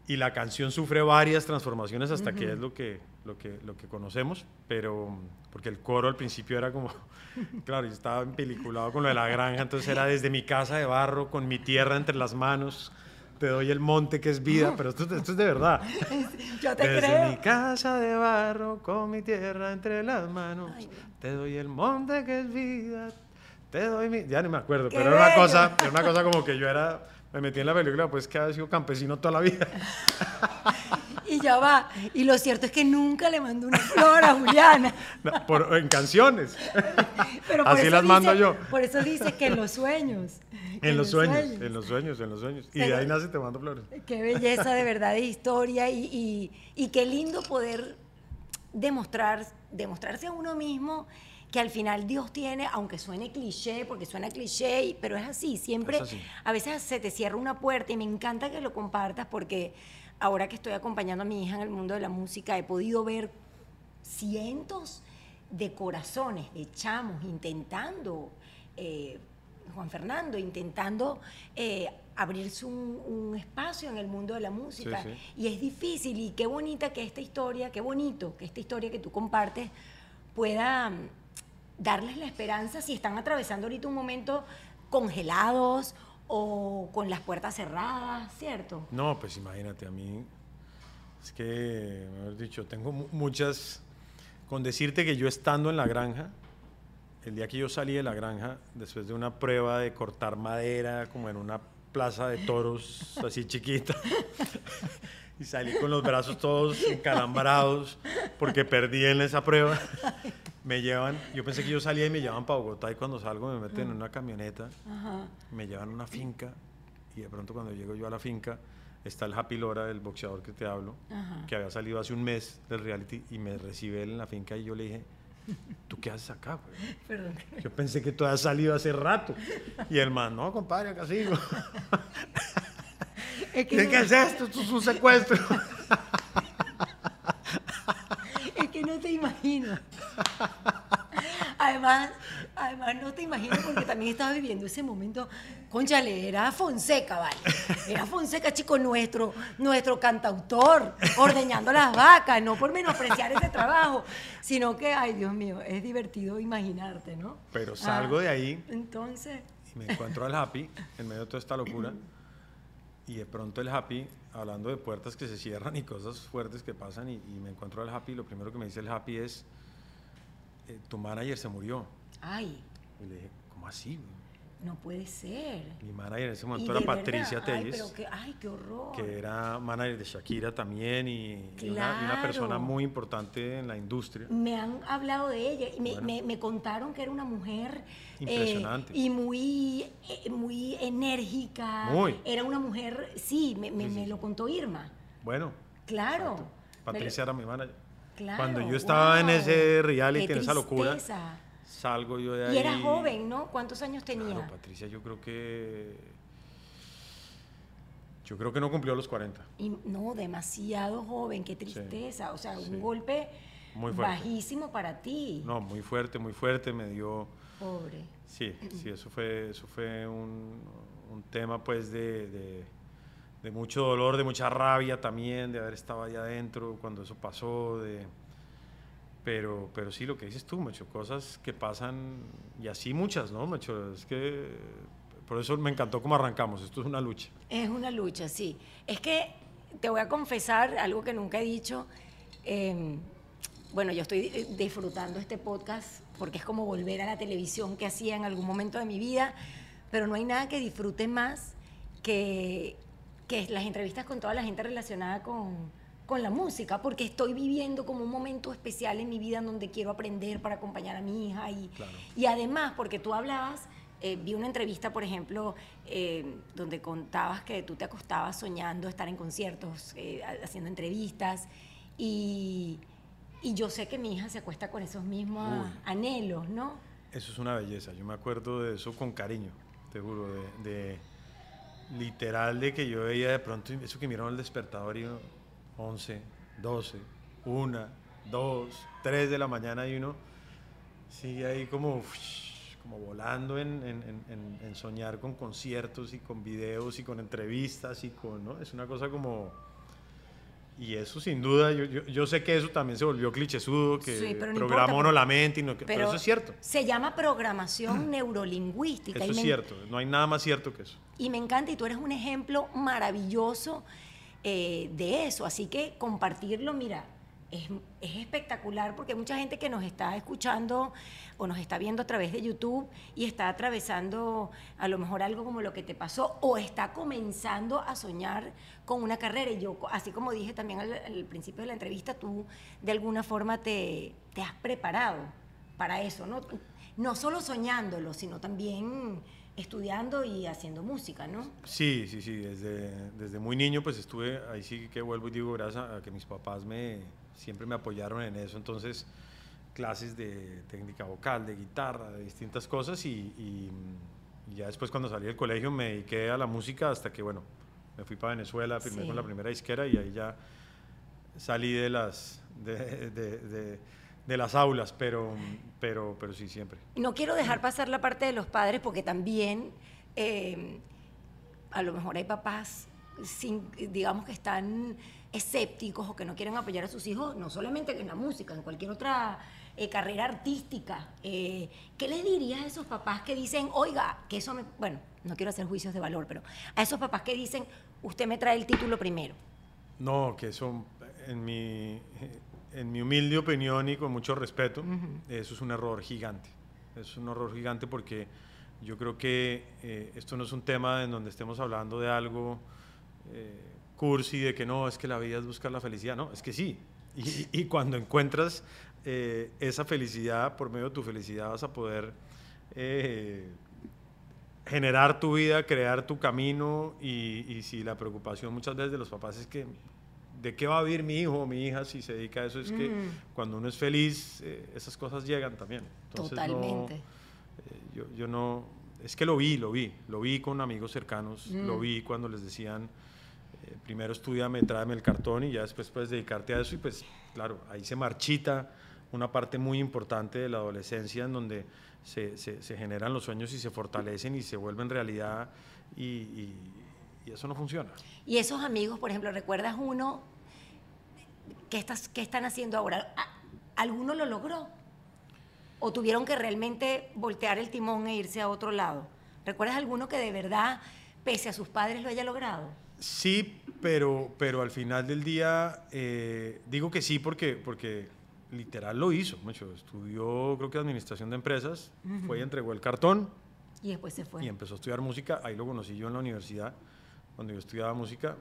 [SPEAKER 2] Y la canción sufre varias transformaciones hasta que es lo que, lo, que, lo que conocemos, pero porque el coro al principio era como, <laughs> claro, yo estaba empeliculado con lo de la granja, entonces era desde mi casa de barro, con mi tierra entre las manos, te doy el monte que es vida, pero esto, esto es de verdad. <laughs>
[SPEAKER 1] Yo te
[SPEAKER 2] Desde
[SPEAKER 1] creo.
[SPEAKER 2] mi casa de barro, con mi tierra entre las manos,
[SPEAKER 1] Ay,
[SPEAKER 2] te doy el monte que es vida, te doy mi... Ya ni me acuerdo,
[SPEAKER 1] ¡Qué
[SPEAKER 2] pero era una, cosa, era una cosa como que yo era... Me metí en la película, pues que había sido campesino toda la vida. <laughs>
[SPEAKER 1] Y ya va. Y lo cierto es que nunca le mandó una flor a Juliana. <laughs>
[SPEAKER 2] No, por- en canciones. <laughs>
[SPEAKER 1] Pero por
[SPEAKER 2] Así las mando yo.
[SPEAKER 1] Por eso dice que en los sueños.
[SPEAKER 2] En los sueños, en los sueños, en los sueños. Y de ahí nace Te Mando Flores.
[SPEAKER 1] Qué belleza de verdad de historia y, y- y qué lindo poder demostrar, demostrarse a uno mismo que al final Dios tiene, aunque suene cliché, porque suena cliché, pero es así, siempre,
[SPEAKER 2] Es así.
[SPEAKER 1] a veces se te cierra una puerta y me encanta que lo compartas porque ahora que estoy acompañando a mi hija en el mundo de la música he podido ver cientos de corazones, de chamos intentando, eh, Juan Fernando, intentando eh, abrirse un, un espacio en el mundo de la música.
[SPEAKER 2] Sí, sí.
[SPEAKER 1] Y es difícil y qué bonita que esta historia, qué bonito que esta historia que tú compartes pueda darles la esperanza si están atravesando ahorita un momento congelados o con las puertas cerradas, ¿cierto?
[SPEAKER 2] No, pues imagínate, a mí es que, mejor dicho, tengo mu- muchas... Con decirte que yo estando en la granja, el día que yo salí de la granja, después de una prueba de cortar madera, como en una plaza de toros así chiquita, <laughs> y salí con los brazos todos encalambrados porque perdí en esa prueba, me llevan, yo pensé que yo salía y me llevaban para Bogotá y cuando salgo me meten en una camioneta me llevan a una finca y de pronto cuando llego yo a la finca está el Happy Lora, el boxeador que te hablo, que había salido hace un mes del reality y me recibe él en la finca y yo le dije, ¿tú qué haces acá? güey?" <laughs>
[SPEAKER 1] Perdón.
[SPEAKER 2] Yo pensé que tú habías salido hace rato. Y el man, no, compadre, acá sigo. <laughs>
[SPEAKER 1] Es
[SPEAKER 2] ¿Qué,
[SPEAKER 1] no-
[SPEAKER 2] ¿Qué es esto? Esto es un secuestro. <laughs>
[SPEAKER 1] Te imagino. <laughs> Además, además no te imagino porque también estaba viviendo ese momento. Conchale, era Fonseca, ¿vale? Era Fonseca, chico, nuestro, nuestro cantautor, ordeñando las vacas, no por menospreciar ese trabajo, sino que, ay, Dios mío, es divertido imaginarte, ¿no?
[SPEAKER 2] Pero salgo
[SPEAKER 1] Ah,
[SPEAKER 2] de ahí
[SPEAKER 1] Entonces,
[SPEAKER 2] y me encuentro al Happy en medio de toda esta locura. Y de pronto el Happy, hablando de puertas que se cierran y cosas fuertes que pasan, y, y me encuentro al Happy, lo primero que me dice el Happy es, eh, tu manager se murió.
[SPEAKER 1] ay,
[SPEAKER 2] Y le dije, ¿cómo así? Güey?"
[SPEAKER 1] no puede ser.
[SPEAKER 2] Mi manager en ese momento era Patricia
[SPEAKER 1] ay,
[SPEAKER 2] Telles,
[SPEAKER 1] pero que, ay, qué horror.
[SPEAKER 2] que era manager de Shakira también y, y una, y una persona
[SPEAKER 1] Claro.
[SPEAKER 2] muy importante en la industria.
[SPEAKER 1] Me han hablado de ella y me,
[SPEAKER 2] Bueno.
[SPEAKER 1] me- me contaron que era una mujer eh,
[SPEAKER 2] Impresionante.
[SPEAKER 1] y muy, eh, muy enérgica.
[SPEAKER 2] Muy.
[SPEAKER 1] Era una mujer, sí, me, me-
[SPEAKER 2] Sí,
[SPEAKER 1] lo contó Irma.
[SPEAKER 2] Bueno,
[SPEAKER 1] Claro.
[SPEAKER 2] exacto. Patricia era mi manager.
[SPEAKER 1] Claro,
[SPEAKER 2] Cuando yo estaba en ese reality, en esa locura. Salgo yo de ahí.
[SPEAKER 1] Y era joven, ¿no? ¿Cuántos años tenía?
[SPEAKER 2] Claro, Patricia, yo creo que. Yo creo que no cumplió los 40.
[SPEAKER 1] Y no, demasiado joven, qué tristeza. O sea,
[SPEAKER 2] sí.
[SPEAKER 1] un golpe
[SPEAKER 2] Muy
[SPEAKER 1] bajísimo para ti.
[SPEAKER 2] No, muy fuerte, muy fuerte. Me dio.
[SPEAKER 1] Pobre.
[SPEAKER 2] Sí, sí, eso fue, eso fue un, un tema pues de, de, de mucho dolor, de mucha rabia también, de haber estado ahí adentro cuando eso pasó, de, pero, pero sí, lo que dices tú, Mecho, cosas que pasan, y así muchas, ¿no, Mecho? Es que por eso me encantó cómo arrancamos, esto es una lucha.
[SPEAKER 1] Es una lucha, sí. Es que te voy a confesar algo que nunca he dicho. Eh, bueno, yo estoy eh, disfrutando este podcast porque es como volver a la televisión que hacía en algún momento de mi vida, pero no hay nada que disfrute más que, que las entrevistas con toda la gente relacionada con, con la música, porque estoy viviendo como un momento especial en mi vida en donde quiero aprender para acompañar a mi hija y, y además porque tú hablabas, eh, vi una entrevista, por ejemplo, eh, donde contabas que tú te acostabas soñando estar en conciertos, eh, haciendo entrevistas y, y, yo sé que mi hija se acuesta con esos mismos anhelos, ¿no?
[SPEAKER 2] Eso es una belleza, yo me acuerdo de eso con cariño, te juro, de, literal de que yo veía de pronto eso que miraron al despertador y 11, 12, 1, 2, 3 de la mañana y uno sigue ahí como, como volando en, en, en, soñar con conciertos y con videos y con entrevistas y con, ¿no? Es una cosa como... Y eso sin duda, yo, yo, sé que eso también se volvió clichésudo, que sí, programa no la mente, y no, pero, pero, eso es cierto.
[SPEAKER 1] Se llama programación <clears throat> neurolingüística.
[SPEAKER 2] Eso es cierto, no hay nada más cierto que eso.
[SPEAKER 1] Y me encanta, y tú eres un ejemplo maravilloso eh, de eso. Así que compartirlo, mira, es, espectacular porque hay mucha gente que nos está escuchando o nos está viendo a través de YouTube y está atravesando a lo mejor algo como lo que te pasó o está comenzando a soñar con una carrera. Y yo, así como dije también al, principio de la entrevista, tú de alguna forma te, te has preparado para eso, ¿no? No solo soñándolo, sino también estudiando y haciendo música, ¿no?
[SPEAKER 2] Sí, sí, sí, desde, desde muy niño pues estuve, ahí sí que vuelvo y digo gracias a que mis papás me, siempre me apoyaron en eso, entonces clases de técnica vocal, de guitarra, de distintas cosas y, ya después cuando salí del colegio me dediqué a la música hasta que, bueno, me fui para Venezuela, firmé con la primera disquera y ahí ya salí de las... de de las aulas, pero, pero, pero sí, siempre.
[SPEAKER 1] No quiero dejar pasar la parte de los padres porque también eh, a lo mejor hay papás, sin, digamos, que están escépticos o que no quieren apoyar a sus hijos, no solamente en la música, en cualquier otra eh, carrera artística. Eh, ¿Qué les dirías a esos papás que dicen, oiga, que eso me... Bueno, no quiero hacer juicios de valor, pero a esos papás que dicen, usted me trae el título primero?
[SPEAKER 2] No, que eso en mi en mi humilde opinión y con mucho respeto, eso es un error gigante. Es un error gigante porque yo creo que eh, esto no es un tema en donde estemos hablando de algo eh, cursi, de que no, es que la vida es buscar la felicidad. No, es que sí. Y, cuando encuentras eh, esa felicidad, por medio de tu felicidad vas a poder generar tu vida, crear tu camino y, y si la preocupación muchas veces de los papás es que de qué va a vivir mi hijo o mi hija si se dedica a eso, es que cuando uno es feliz, eh, esas cosas llegan también.
[SPEAKER 1] Totalmente. Eh,
[SPEAKER 2] yo, yo, no, es que lo vi, lo vi, lo vi con amigos cercanos, lo mm. vi cuando les decían, eh, primero estudiame, tráeme el cartón y ya después puedes dedicarte a eso y pues claro, ahí se marchita una parte muy importante de la adolescencia en donde se, se, generan los sueños y se fortalecen y se vuelven realidad y y eso no funciona.
[SPEAKER 1] Y esos amigos, por ejemplo, ¿recuerdas uno? ¿Qué, estás, qué están haciendo ahora? ¿Alguno lo logró? ¿O tuvieron que realmente voltear el timón e irse a otro lado? ¿Recuerdas alguno que de verdad, pese a sus padres, lo haya logrado?
[SPEAKER 2] Sí, pero, pero al final del día, eh, digo que sí porque, porque literal lo hizo. Mucho. Estudió, creo que administración de empresas, fue y entregó el cartón.
[SPEAKER 1] Y después se fue.
[SPEAKER 2] Y empezó a estudiar música. Ahí lo conocí yo en la universidad cuando yo estudiaba música,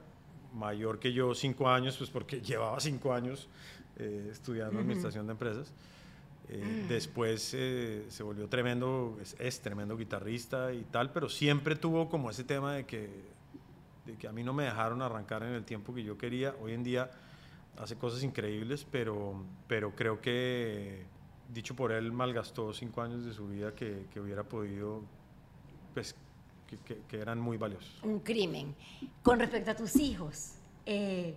[SPEAKER 2] mayor que yo cinco años, pues porque <laughs> llevaba cinco años eh, estudiando administración de empresas. Eh, mm. Después eh, se volvió tremendo, es, tremendo guitarrista y tal, pero siempre tuvo como ese tema de que, de que a mí no me dejaron arrancar en el tiempo que yo quería. Hoy en día hace cosas increíbles, pero, pero creo que, dicho por él, malgastó cinco años de su vida que, que hubiera podido pues, que, eran muy valiosos.
[SPEAKER 1] Un crimen. Con respecto a tus hijos, eh,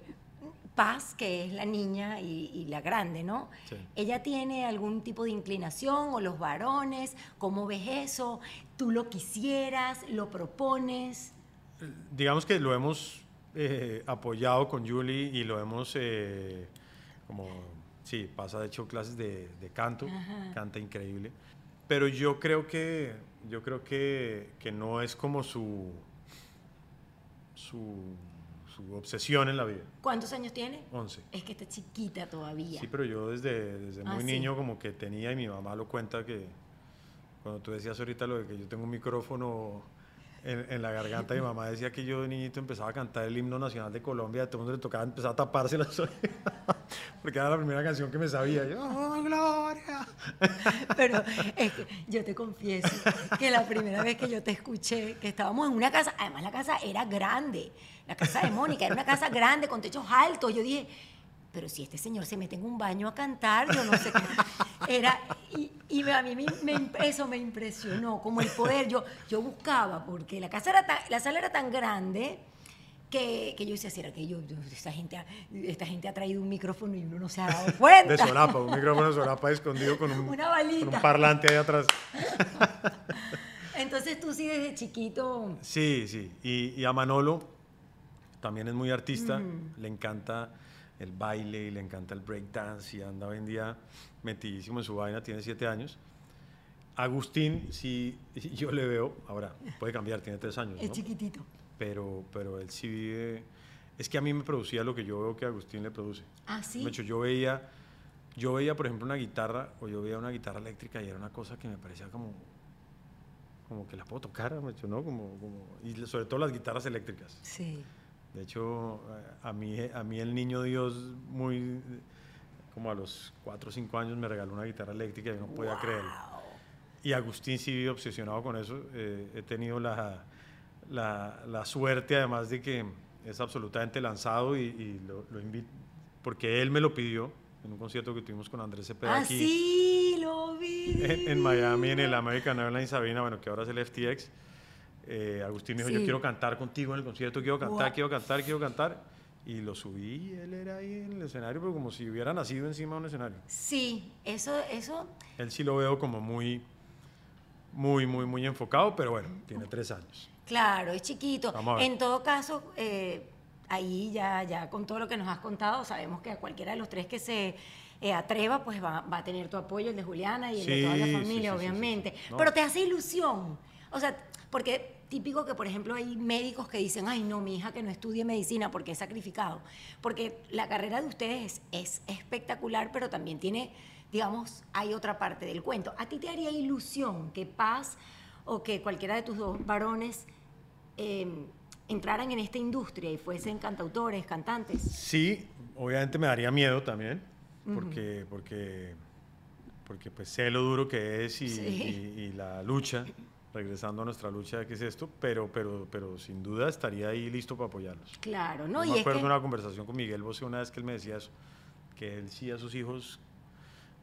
[SPEAKER 1] Paz, que es la niña y, la grande, ¿no? ¿Ella tiene algún tipo de inclinación o los varones? ¿Cómo ves eso? ¿Tú lo quisieras? ¿Lo propones?
[SPEAKER 2] Digamos que lo hemos eh, apoyado con Julie y lo hemos eh, como, sí, pasa de hecho clases de, canto, canta increíble. Pero yo creo que yo creo que, que no es como su, su, su, obsesión en la vida.
[SPEAKER 1] ¿Cuántos años tiene?
[SPEAKER 2] 11.
[SPEAKER 1] Es que está chiquita todavía.
[SPEAKER 2] Sí, pero yo desde, desde muy ah, niño como que tenía, y mi mamá lo cuenta, que cuando tú decías ahorita lo de que yo tengo un micrófono en, la garganta. Mi mamá decía que yo de niñito empezaba a cantar el himno nacional de Colombia, todo el mundo le tocaba empezar a taparse las <laughs> orejas, porque era la primera canción que me sabía. Yo, ¡Oh, Gloria!
[SPEAKER 1] Pero es que yo te confieso que la primera vez que yo te escuché, que estábamos en una casa, además la casa era grande, la casa de Mónica, era una casa grande con techos altos, yo dije, pero si este señor se mete en un baño a cantar, yo no sé qué. Era, a mí me, eso me impresionó, como el poder. Yo, yo buscaba, porque la, casa era la sala era tan grande que, que yo decía, ¿será que yo, esta, gente, esta gente ha traído un micrófono y uno no se ha dado <laughs> cuenta?
[SPEAKER 2] De solapa, un micrófono de solapa escondido con un,
[SPEAKER 1] Una balita.
[SPEAKER 2] Con un parlante ahí atrás.
[SPEAKER 1] Entonces tú sí desde chiquito...
[SPEAKER 2] Sí, sí. Y, y a Manolo también es muy artista, le encanta el baile y le encanta el breakdance y anda hoy en día metidísimo en su vaina, tiene siete años. Agustín, sí, <laughs> yo le veo, ahora puede cambiar, tiene tres años.
[SPEAKER 1] Es chiquitito.
[SPEAKER 2] Pero, pero él sí vive, es que a mí me producía lo que yo veo que Agustín le produce.
[SPEAKER 1] Ah, sí.
[SPEAKER 2] De hecho, yo veía, yo veía, por ejemplo, una guitarra, o yo veía una guitarra eléctrica y era una cosa que me parecía como, como que la puedo tocar, ¿no? Como, como, y sobre todo las guitarras eléctricas.
[SPEAKER 1] Sí.
[SPEAKER 2] De hecho, a mí, a mí el niño Dios, muy como a los 4 o 5 años, me regaló una guitarra eléctrica y no podía creerlo. Y Agustín sí vive obsesionado con eso. Eh, he tenido la, la, la, suerte, además de que es absolutamente lanzado y, lo, lo invito, porque él me lo pidió en un concierto que tuvimos con Andrés Cepeda
[SPEAKER 1] ah,
[SPEAKER 2] aquí.
[SPEAKER 1] sí, lo vi. <laughs>
[SPEAKER 2] En, Miami, en el American Airlines Sabina, bueno, que ahora es el FTX. Eh, Agustín me dijo, yo quiero cantar contigo en el concierto, quiero cantar, quiero cantar, quiero cantar. Y lo subí él era ahí en el escenario, pero como si hubiera nacido encima de un escenario.
[SPEAKER 1] Sí, eso, eso.
[SPEAKER 2] Él sí lo veo como muy, muy, muy, muy enfocado, pero bueno, tiene tres años.
[SPEAKER 1] Claro, es chiquito. En todo caso, eh, ahí ya, ya con todo lo que nos has contado, sabemos que a cualquiera de los tres que se eh, atreva, pues va, va, a tener tu apoyo, el de Juliana y el de toda la familia, obviamente. Pero te hace ilusión. O sea, porque típico que, por ejemplo, hay médicos que dicen, ay, no, mi hija que no estudie medicina porque es sacrificado. Porque la carrera de ustedes es espectacular, pero también tiene, digamos, hay otra parte del cuento. ¿A ti te haría ilusión que Paz o que cualquiera de tus dos varones em, entraran en esta industria y fuesen cantautores, cantantes?
[SPEAKER 2] Sí, obviamente me daría miedo también, porque, porque, porque pues sé lo duro que es y la lucha regresando a nuestra lucha de qué es esto, pero, pero, pero sin duda estaría ahí listo para apoyarlos.
[SPEAKER 1] Claro, ¿no?
[SPEAKER 2] Yo me acuerdo de una conversación con Miguel Bosé una vez que él me decía eso, que él sí a sus hijos,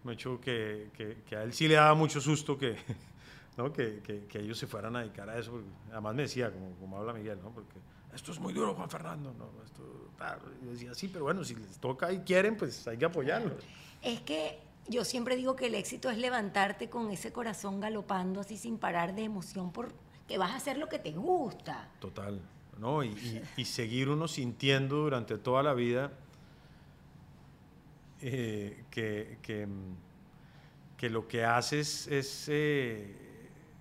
[SPEAKER 2] me hecho que, que, que, a él sí le daba mucho susto que, <laughs> ¿no? que, que, ellos se fueran a dedicar a eso. Además me decía, como, como habla Miguel, ¿no? porque esto es muy duro, Juan Fernando. ¿no? Esto, yo decía, sí, pero bueno, si les toca y quieren, pues hay que apoyarlos.
[SPEAKER 1] Es que yo siempre digo que el éxito es levantarte con ese corazón galopando así sin parar de emoción porque vas a hacer lo que te gusta.
[SPEAKER 2] Total, ¿no? Y, seguir uno sintiendo durante toda la vida eh, que, que, lo que haces es, eh,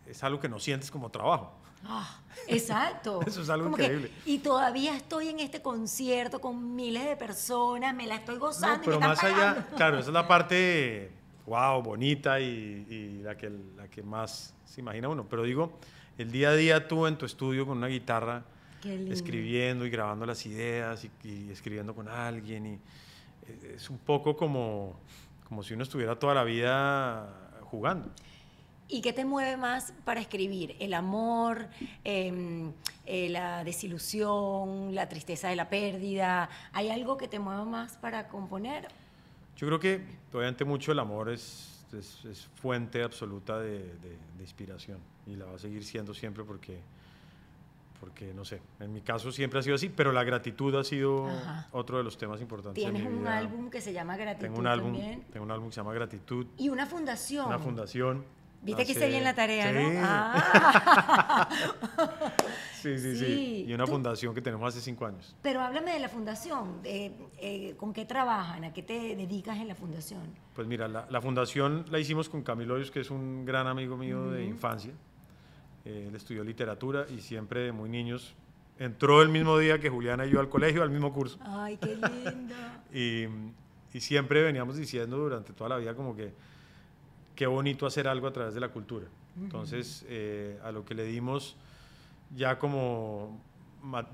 [SPEAKER 2] es algo que no sientes como trabajo.
[SPEAKER 1] Ah, exacto. <laughs>
[SPEAKER 2] Eso es algo increíble.
[SPEAKER 1] y todavía estoy en este concierto con miles de personas, me la estoy gozando.
[SPEAKER 2] pero más allá, claro, esa es la <laughs> parte, wow, bonita y, la, que, la que más se imagina uno. Pero digo, el día a día tú en tu estudio con una guitarra, escribiendo y grabando las ideas y, escribiendo con alguien. Y eh, es un poco como, como si uno estuviera toda la vida jugando.
[SPEAKER 1] ¿Y qué te mueve más para escribir? ¿El amor, em, eh, la desilusión, la tristeza de la pérdida? ¿Hay algo que te mueva más para componer?
[SPEAKER 2] Yo creo que obviamente mucho el amor es, es, fuente absoluta de, de, inspiración y la va a seguir siendo siempre porque, porque, no sé, en mi caso siempre ha sido así, pero la gratitud ha sido otro de los temas importantes.
[SPEAKER 1] Tienes un álbum que se llama Gratitud
[SPEAKER 2] tengo un álbum, Tengo un álbum que se llama Gratitud.
[SPEAKER 1] Y una fundación.
[SPEAKER 2] Una fundación
[SPEAKER 1] Viste que hice bien la tarea, ¿no? Ah. <laughs>
[SPEAKER 2] sí, sí, sí, Y una fundación que tenemos hace cinco años.
[SPEAKER 1] Pero háblame de la fundación. Eh, ¿Con qué trabajan? ¿A qué te dedicas en la fundación?
[SPEAKER 2] Pues mira, la, fundación la hicimos con Camilo Hoyos, que es un gran amigo mío de infancia. Eh, él estudió literatura y siempre de muy niños entró el mismo día que Juliana y yo al colegio, al mismo curso.
[SPEAKER 1] ¡Ay, qué lindo! <laughs>
[SPEAKER 2] y, y siempre veníamos diciendo durante toda la vida como que qué bonito hacer algo a través de la cultura. Entonces, eh, a lo que le dimos ya como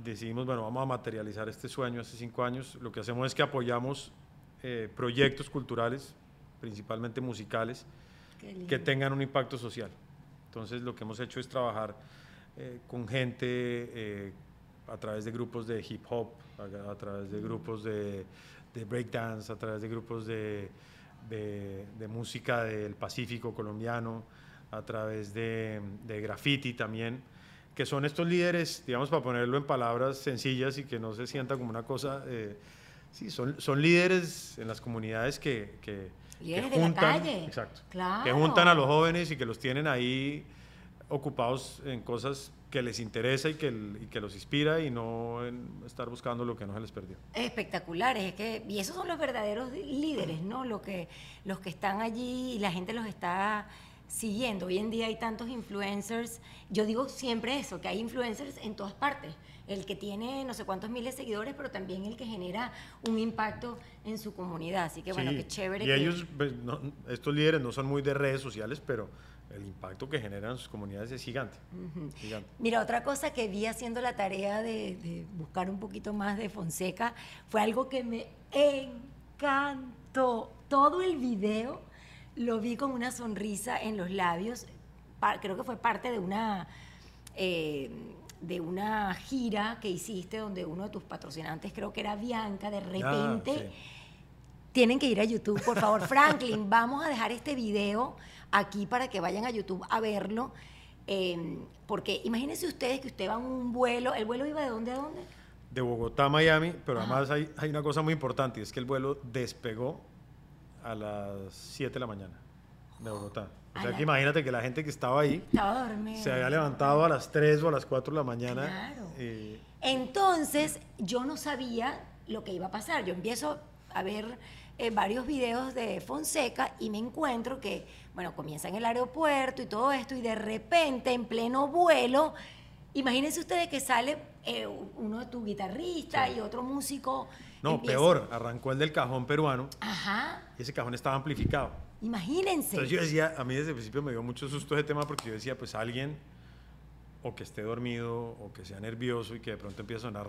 [SPEAKER 2] decidimos, bueno, vamos a materializar este sueño hace cinco años, lo que hacemos es que apoyamos eh, proyectos culturales, principalmente musicales, que tengan un impacto social. Entonces lo que hemos hecho es trabajar eh, con gente a través de grupos de hip hop, a, través de grupos de, de breakdance, a través de grupos de, de, música del Pacífico colombiano, a través de, de graffiti también, que son estos líderes, digamos, para ponerlo en palabras sencillas y que no se sienta como una cosa, eh, sí, son, son líderes en las comunidades que, que, juntan, exacto, que juntan a los jóvenes y que los tienen ahí ocupados en cosas que les interesa y que, y que los inspira y no en estar buscando lo que no se les perdió.
[SPEAKER 1] Espectaculares, es que, y esos son los verdaderos líderes, ¿no? Lo que, los que están allí y la gente los está siguiendo. Hoy en día hay tantos influencers, yo digo siempre eso, que hay influencers en todas partes. El que tiene no sé cuántos miles de seguidores, pero también el que genera un impacto en su comunidad. Así que bueno, qué chévere.
[SPEAKER 2] Y ellos, pues, estos líderes no son muy de redes sociales, pero el impacto que generan sus comunidades es gigante,
[SPEAKER 1] Mira, otra cosa que vi haciendo la tarea de, buscar un poquito más de Fonseca fue algo que me encantó. Todo el video lo vi con una sonrisa en los labios. creo que fue parte de una, eh, de una gira que hiciste donde uno de tus patrocinantes, creo que era Bianca, de ah, repente... Tienen que ir a YouTube, por favor. <laughs> Franklin, vamos a dejar este video aquí para que vayan a YouTube a verlo. Em, porque imagínense ustedes que usted va en un vuelo, ¿el vuelo iba de dónde a dónde?
[SPEAKER 2] De Bogotá a Miami, pero además hay, hay, una cosa muy importante, y es que el vuelo despegó a las 7 de la mañana de Bogotá. O sea que imagínate que la gente que estaba ahí
[SPEAKER 1] estaba
[SPEAKER 2] se había levantado a las 3 o a las 4 de la mañana.
[SPEAKER 1] Claro. Entonces yo no sabía lo que iba a pasar. Yo empiezo a ver eh, varios videos de Fonseca y me encuentro que, bueno, comienza en el aeropuerto y todo esto y de repente en pleno vuelo, imagínense ustedes que sale eh, uno de tus guitarristas y otro músico.
[SPEAKER 2] No, peor, arrancó el del cajón peruano.
[SPEAKER 1] Ajá.
[SPEAKER 2] Y ese cajón estaba amplificado.
[SPEAKER 1] Imagínense.
[SPEAKER 2] Entonces yo decía, a mí desde el principio me dio mucho susto ese tema porque yo decía, pues alguien o que esté dormido o que sea nervioso y que de pronto empiece a sonar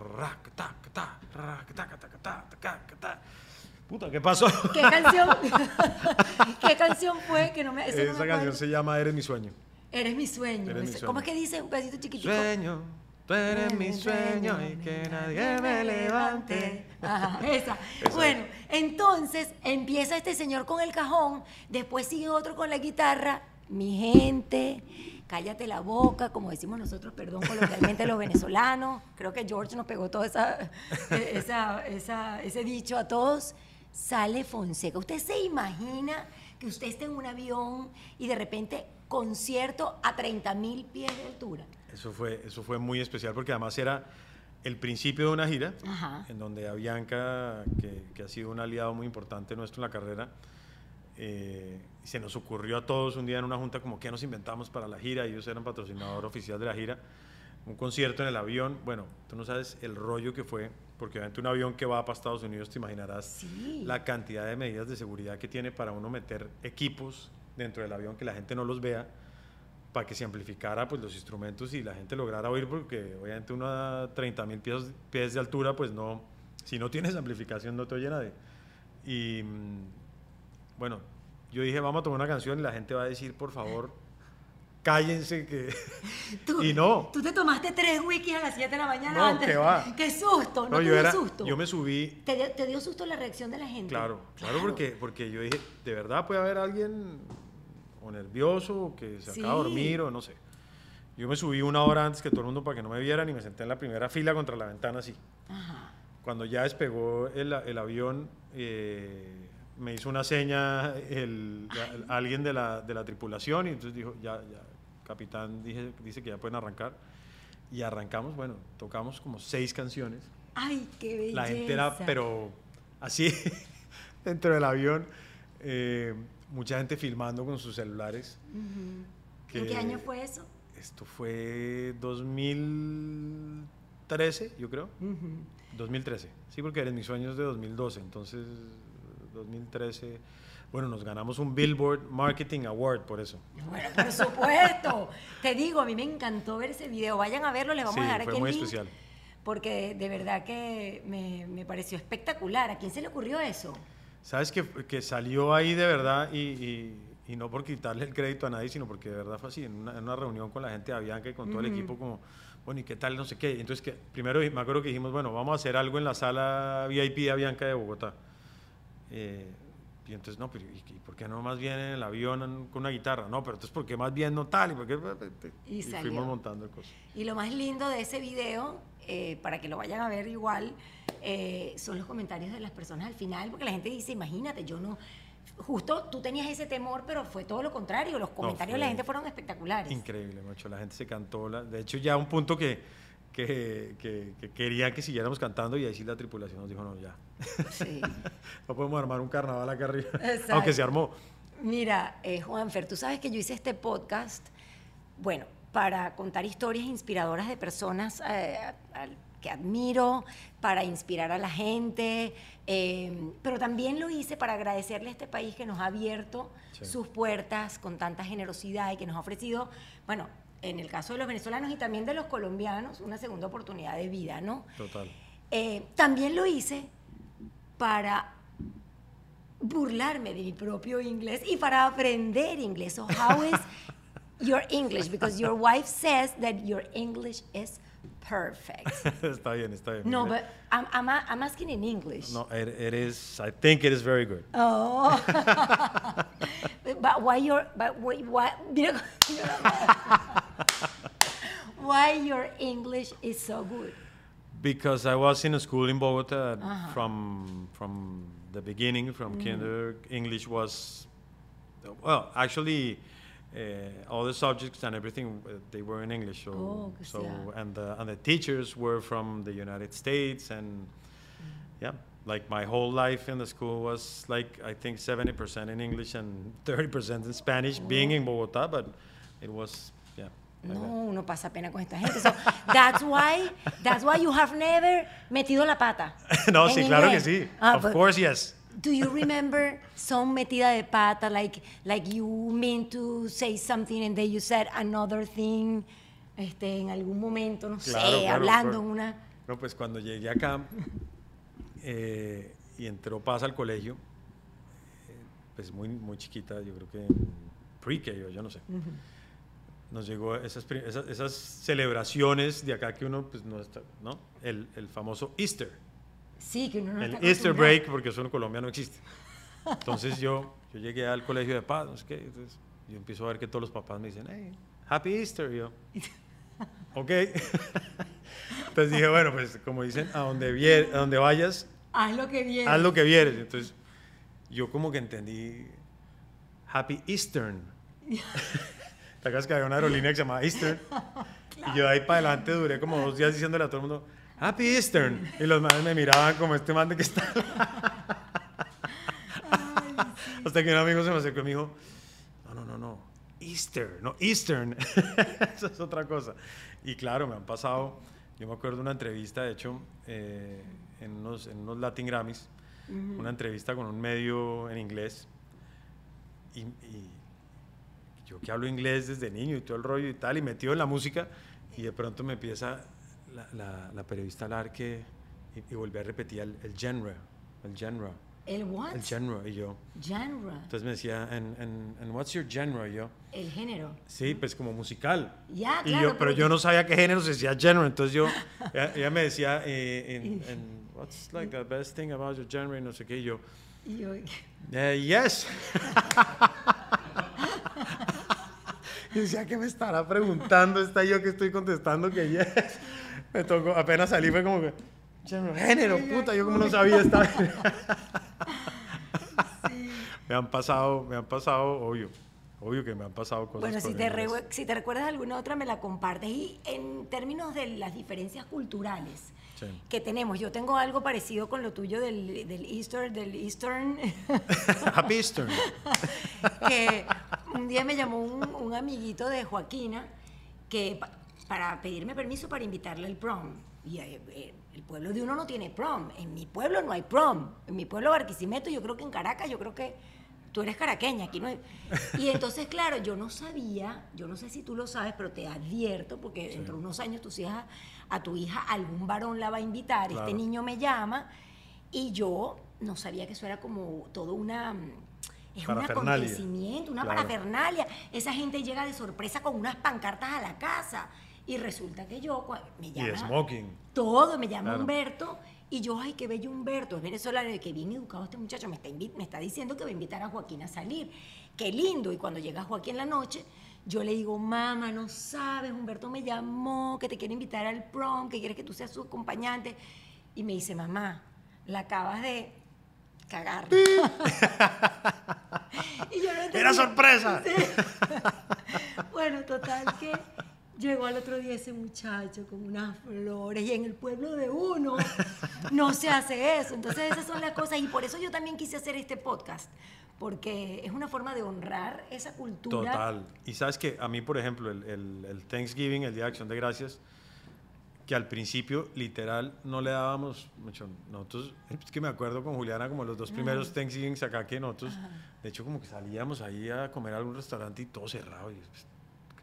[SPEAKER 2] Puta, ¿qué pasó?
[SPEAKER 1] ¿Qué canción? <laughs> ¿Qué canción fue que no me
[SPEAKER 2] Esa canción se llama Eres mi sueño.
[SPEAKER 1] Eres mi sueño. ¿Cómo es que dice un pedacito chiquitito?
[SPEAKER 2] Sueño, tú eres mi sueño y que nadie me levante.
[SPEAKER 1] Ajá, esa. <laughs> Bueno, entonces empieza este señor con el cajón, después sigue otro con la guitarra. Mi gente, cállate la boca, como decimos nosotros, perdón, coloquialmente los venezolanos. Creo que George nos pegó todo <laughs> esa, esa, ese dicho a todos sale Fonseca. ¿Usted se imagina que usted esté en un avión y de repente concierto a 30 mil pies de altura?
[SPEAKER 2] Eso fue, eso fue muy especial porque además era el principio de una gira en donde a Bianca, que, ha sido un aliado muy importante nuestro en la carrera, eh, se nos ocurrió a todos un día en una junta como que nos inventamos para la gira, ellos eran patrocinador oficial de la gira, un concierto en el avión, bueno, tú no sabes el rollo que fue porque obviamente un avión que va para Estados Unidos te imaginarás la cantidad de medidas de seguridad que tiene para uno meter equipos dentro del avión que la gente no los vea para que se amplificara pues los instrumentos y la gente lograra oír porque obviamente uno a 30 mil pies, pies, de altura pues no si no tienes amplificación no te oye nadie. Y mm, bueno yo dije vamos a tomar una canción y la gente va a decir por favor cállense que... <laughs> y no.
[SPEAKER 1] Tú te tomaste tres wikis a las 7 de la mañana
[SPEAKER 2] no,
[SPEAKER 1] antes.
[SPEAKER 2] Que va.
[SPEAKER 1] Qué susto, no, yo dio susto.
[SPEAKER 2] Yo me subí.
[SPEAKER 1] ¿Te dio, susto la reacción de la gente?
[SPEAKER 2] Claro, claro, porque, porque yo dije, de verdad puede haber alguien o nervioso o que se acaba de dormir o no sé. Yo me subí una hora antes que todo el mundo para que no me vieran y me senté en la primera fila contra la ventana así. Ajá. Cuando ya despegó el, el avión, eh, me hizo una seña el, alguien de la, de la, tripulación y entonces dijo, ya, ya, capitán dice, dice que ya pueden arrancar. Y arrancamos, bueno, tocamos como seis canciones.
[SPEAKER 1] ¡Ay, qué belleza!
[SPEAKER 2] La gente era, pero así, <laughs> dentro del avión, eh, mucha gente filmando con sus celulares.
[SPEAKER 1] ¿En qué año fue eso?
[SPEAKER 2] Esto fue 2013, yo creo. 2013. Sí, porque eran mis sueños de 2012, entonces 2013 Bueno, nos ganamos un Billboard Marketing Award por eso.
[SPEAKER 1] Bueno, por supuesto. Te digo, a mí me encantó ver ese video. Vayan a verlo, les vamos
[SPEAKER 2] Sí,
[SPEAKER 1] a dejar
[SPEAKER 2] fue
[SPEAKER 1] aquí
[SPEAKER 2] muy
[SPEAKER 1] el link,
[SPEAKER 2] especial.
[SPEAKER 1] Porque de verdad que me, me pareció espectacular. ¿A quién se le ocurrió eso?
[SPEAKER 2] Sabes que, que salió ahí de verdad y, y- y no por quitarle el crédito a nadie, sino porque de verdad fue así, en una, en una reunión con la gente de Avianca y con todo el equipo como, bueno, ¿y qué tal? No sé qué. Entonces, que primero me acuerdo que dijimos, bueno, vamos a hacer algo en la sala VIP de Avianca de Bogotá. Eh, y entonces, no, pero ¿y, por qué no más bien en el avión con una guitarra? No, pero entonces, ¿por qué más bien no tal? Y, por qué-
[SPEAKER 1] Y
[SPEAKER 2] y
[SPEAKER 1] salió.
[SPEAKER 2] fuimos montando cosas.
[SPEAKER 1] Y lo más lindo de ese video, eh, para que lo vayan a ver igual, eh, son los comentarios de las personas al final, porque la gente dice, imagínate, yo no... Justo tú tenías ese temor, pero fue todo lo contrario. Los comentarios de la gente fueron espectaculares.
[SPEAKER 2] Increíble, macho. La gente se cantó. la- de hecho, ya un punto que, que, que, que querían que siguiéramos cantando y ahí sí la tripulación nos dijo, no, ya.
[SPEAKER 1] Sí. <laughs>
[SPEAKER 2] No podemos armar un carnaval acá arriba.
[SPEAKER 1] Exacto.
[SPEAKER 2] Aunque se armó.
[SPEAKER 1] Mira, eh, Juanfer, tú sabes que yo hice este podcast, bueno, para contar historias inspiradoras de personas eh, que admiro, para inspirar a la gente, eh, pero también lo hice para agradecerle a este país que nos ha abierto
[SPEAKER 2] Sí.
[SPEAKER 1] sus puertas con tanta generosidad y que nos ha ofrecido, bueno, en el caso de los venezolanos y también de los colombianos, una segunda oportunidad de vida, ¿no?
[SPEAKER 2] Total.
[SPEAKER 1] Eh, también lo hice para burlarme de mi propio inglés y para aprender inglés. So how is <laughs> your English? Because your wife says that your English is perfect. <laughs>
[SPEAKER 2] está bien, está bien.
[SPEAKER 1] No, but I'm, I'm, I'm asking in English.
[SPEAKER 2] No, it, it is, I think it is very good.
[SPEAKER 1] Oh. <laughs> but why your but why, why <laughs> why your English is so good?
[SPEAKER 2] Because I was in a school in Bogota
[SPEAKER 1] Uh-huh.
[SPEAKER 2] from from the beginning,
[SPEAKER 1] Mm.
[SPEAKER 2] from kinder, English was well, actually, uh, all the subjects and everything uh, they were in English. So,
[SPEAKER 1] Oh,
[SPEAKER 2] so
[SPEAKER 1] sea.
[SPEAKER 2] and the and the teachers were from the United States, and yeah, like my whole life in the school was like I think seventy percent in English and thirty percent in Spanish, being in Bogota, but it was yeah. like that.
[SPEAKER 1] No, uno pasa pena con esta gente. So, that's why, that's why you have never metido la pata. <laughs>
[SPEAKER 2] no, sí, claro que sí.
[SPEAKER 1] Ah,
[SPEAKER 2] of course, yes.
[SPEAKER 1] Do you remember some metida de pata, like, like you mean to say something and then you said another thing, este, en algún momento, no
[SPEAKER 2] Claro,
[SPEAKER 1] sé,
[SPEAKER 2] claro,
[SPEAKER 1] hablando en una...
[SPEAKER 2] No, pues cuando llegué acá eh, y entró Paz al colegio, eh, pues muy, muy chiquita, yo creo que pre-K o yo no sé. Nos llegó esas, esas, esas celebraciones de acá que uno, pues no está, ¿no? El, el famoso Easter,
[SPEAKER 1] Sí, que uno no
[SPEAKER 2] el
[SPEAKER 1] está
[SPEAKER 2] Easter break, porque eso en Colombia no existe. Entonces yo, yo llegué al colegio de Paz, no sé qué, entonces yo empiezo a ver que todos los papás me dicen, hey, Happy Easter, y yo, <laughs> ok. <laughs> Entonces dije, bueno, pues como dicen, a donde, vier- a donde vayas,
[SPEAKER 1] Haz lo que viene.
[SPEAKER 2] haz lo que vieres. Entonces yo como que entendí Happy Eastern. <laughs> ¿Te acuerdas que había una aerolínea que se llamaba Eastern? Y yo de ahí para adelante duré como dos días diciéndole a todo el mundo, Happy Eastern. Y los madres me miraban como este man de que está. Hasta que un amigo se me acercó y me dijo, no, no, no, no, Easter, no, Eastern. <laughs> Eso es otra cosa. Y claro, me han pasado, yo me acuerdo de una entrevista, de hecho, eh, en, unos, en unos Latin Grammys, una entrevista con un medio en inglés. Y, y yo que hablo inglés desde niño y todo el rollo y tal, y metido en la música, y de pronto me empieza la, la- la periodista a hablar que, y, y volví a repetir el, el genre, el genre,
[SPEAKER 1] ¿El what?
[SPEAKER 2] el genre, y yo.
[SPEAKER 1] Genre.
[SPEAKER 2] Entonces me decía, and, and, and what's your genre? Y yo,
[SPEAKER 1] El género.
[SPEAKER 2] sí, pues como musical.
[SPEAKER 1] Ya,
[SPEAKER 2] y
[SPEAKER 1] claro,
[SPEAKER 2] yo, pero yo no sabía qué género se decía genre, entonces yo, <laughs> ella, ella me decía, eh, and- and what's like the best thing about your genre? Y no sé qué, y yo,
[SPEAKER 1] Y yo,
[SPEAKER 2] eh, yes. <laughs> <laughs> y decía, ¿qué me estará preguntando? Está yo que estoy contestando que yes. Me tocó, apenas salí, fue como que, "Género, puta, yo como no sabía esta <laughs> Me han pasado, me han pasado, obvio, obvio que me han pasado cosas.
[SPEAKER 1] Bueno, si te, re- si te recuerdas alguna otra, me la compartes. Y en términos de las diferencias culturales
[SPEAKER 2] Sí.
[SPEAKER 1] que tenemos, yo tengo algo parecido con lo tuyo del, del Easter, del Eastern, <laughs>
[SPEAKER 2] Happy Eastern. <laughs>
[SPEAKER 1] que un día me llamó un, un amiguito de Joaquina que para pedirme permiso para invitarle al prom. Y eh, eh, el pueblo de uno no tiene prom. En mi pueblo no hay prom. En mi pueblo Barquisimeto, yo creo que en Caracas, yo creo que tú eres caraqueña, aquí no hay... Y entonces, claro, yo no sabía, yo no sé si tú lo sabes, pero te advierto, porque dentro de unos años tus hijas, a tu hija algún varón la va a invitar, este niño me llama, y yo no sabía que eso era como todo una... Es un acontecimiento, una parafernalia. Esa gente llega de sorpresa con unas pancartas a la casa. Y resulta que yo me llama.
[SPEAKER 2] Y smoking.
[SPEAKER 1] Todo, me llama Humberto y yo, ay, qué bello Humberto, es venezolano, que bien educado este muchacho, me está, me está diciendo que va a invitar a Joaquín a salir. Qué lindo. Y cuando llega Joaquín en la noche, yo le digo, mamá, no sabes, Humberto me llamó, que te quiere invitar al prom, que quiere que tú seas su acompañante. Y me dice, mamá, la acabas de cagar. <laughs>
[SPEAKER 2] y yo no Era sorpresa. <laughs>
[SPEAKER 1] bueno, total que Llegó al otro día ese muchacho con unas flores y en el pueblo de uno no se hace eso. Entonces esas son las cosas y por eso yo también quise hacer este podcast, porque es una forma de honrar esa cultura.
[SPEAKER 2] Total. Y sabes que a mí, por ejemplo, el, el, Thanksgiving, el Día de Acción de Gracias, que al principio literal no le dábamos mucho. Nosotros, es que me acuerdo con Juliana como los dos primeros Thanksgivings acá que nosotros, de hecho como que salíamos ahí a comer a algún restaurante y todo cerrado. Y, pues,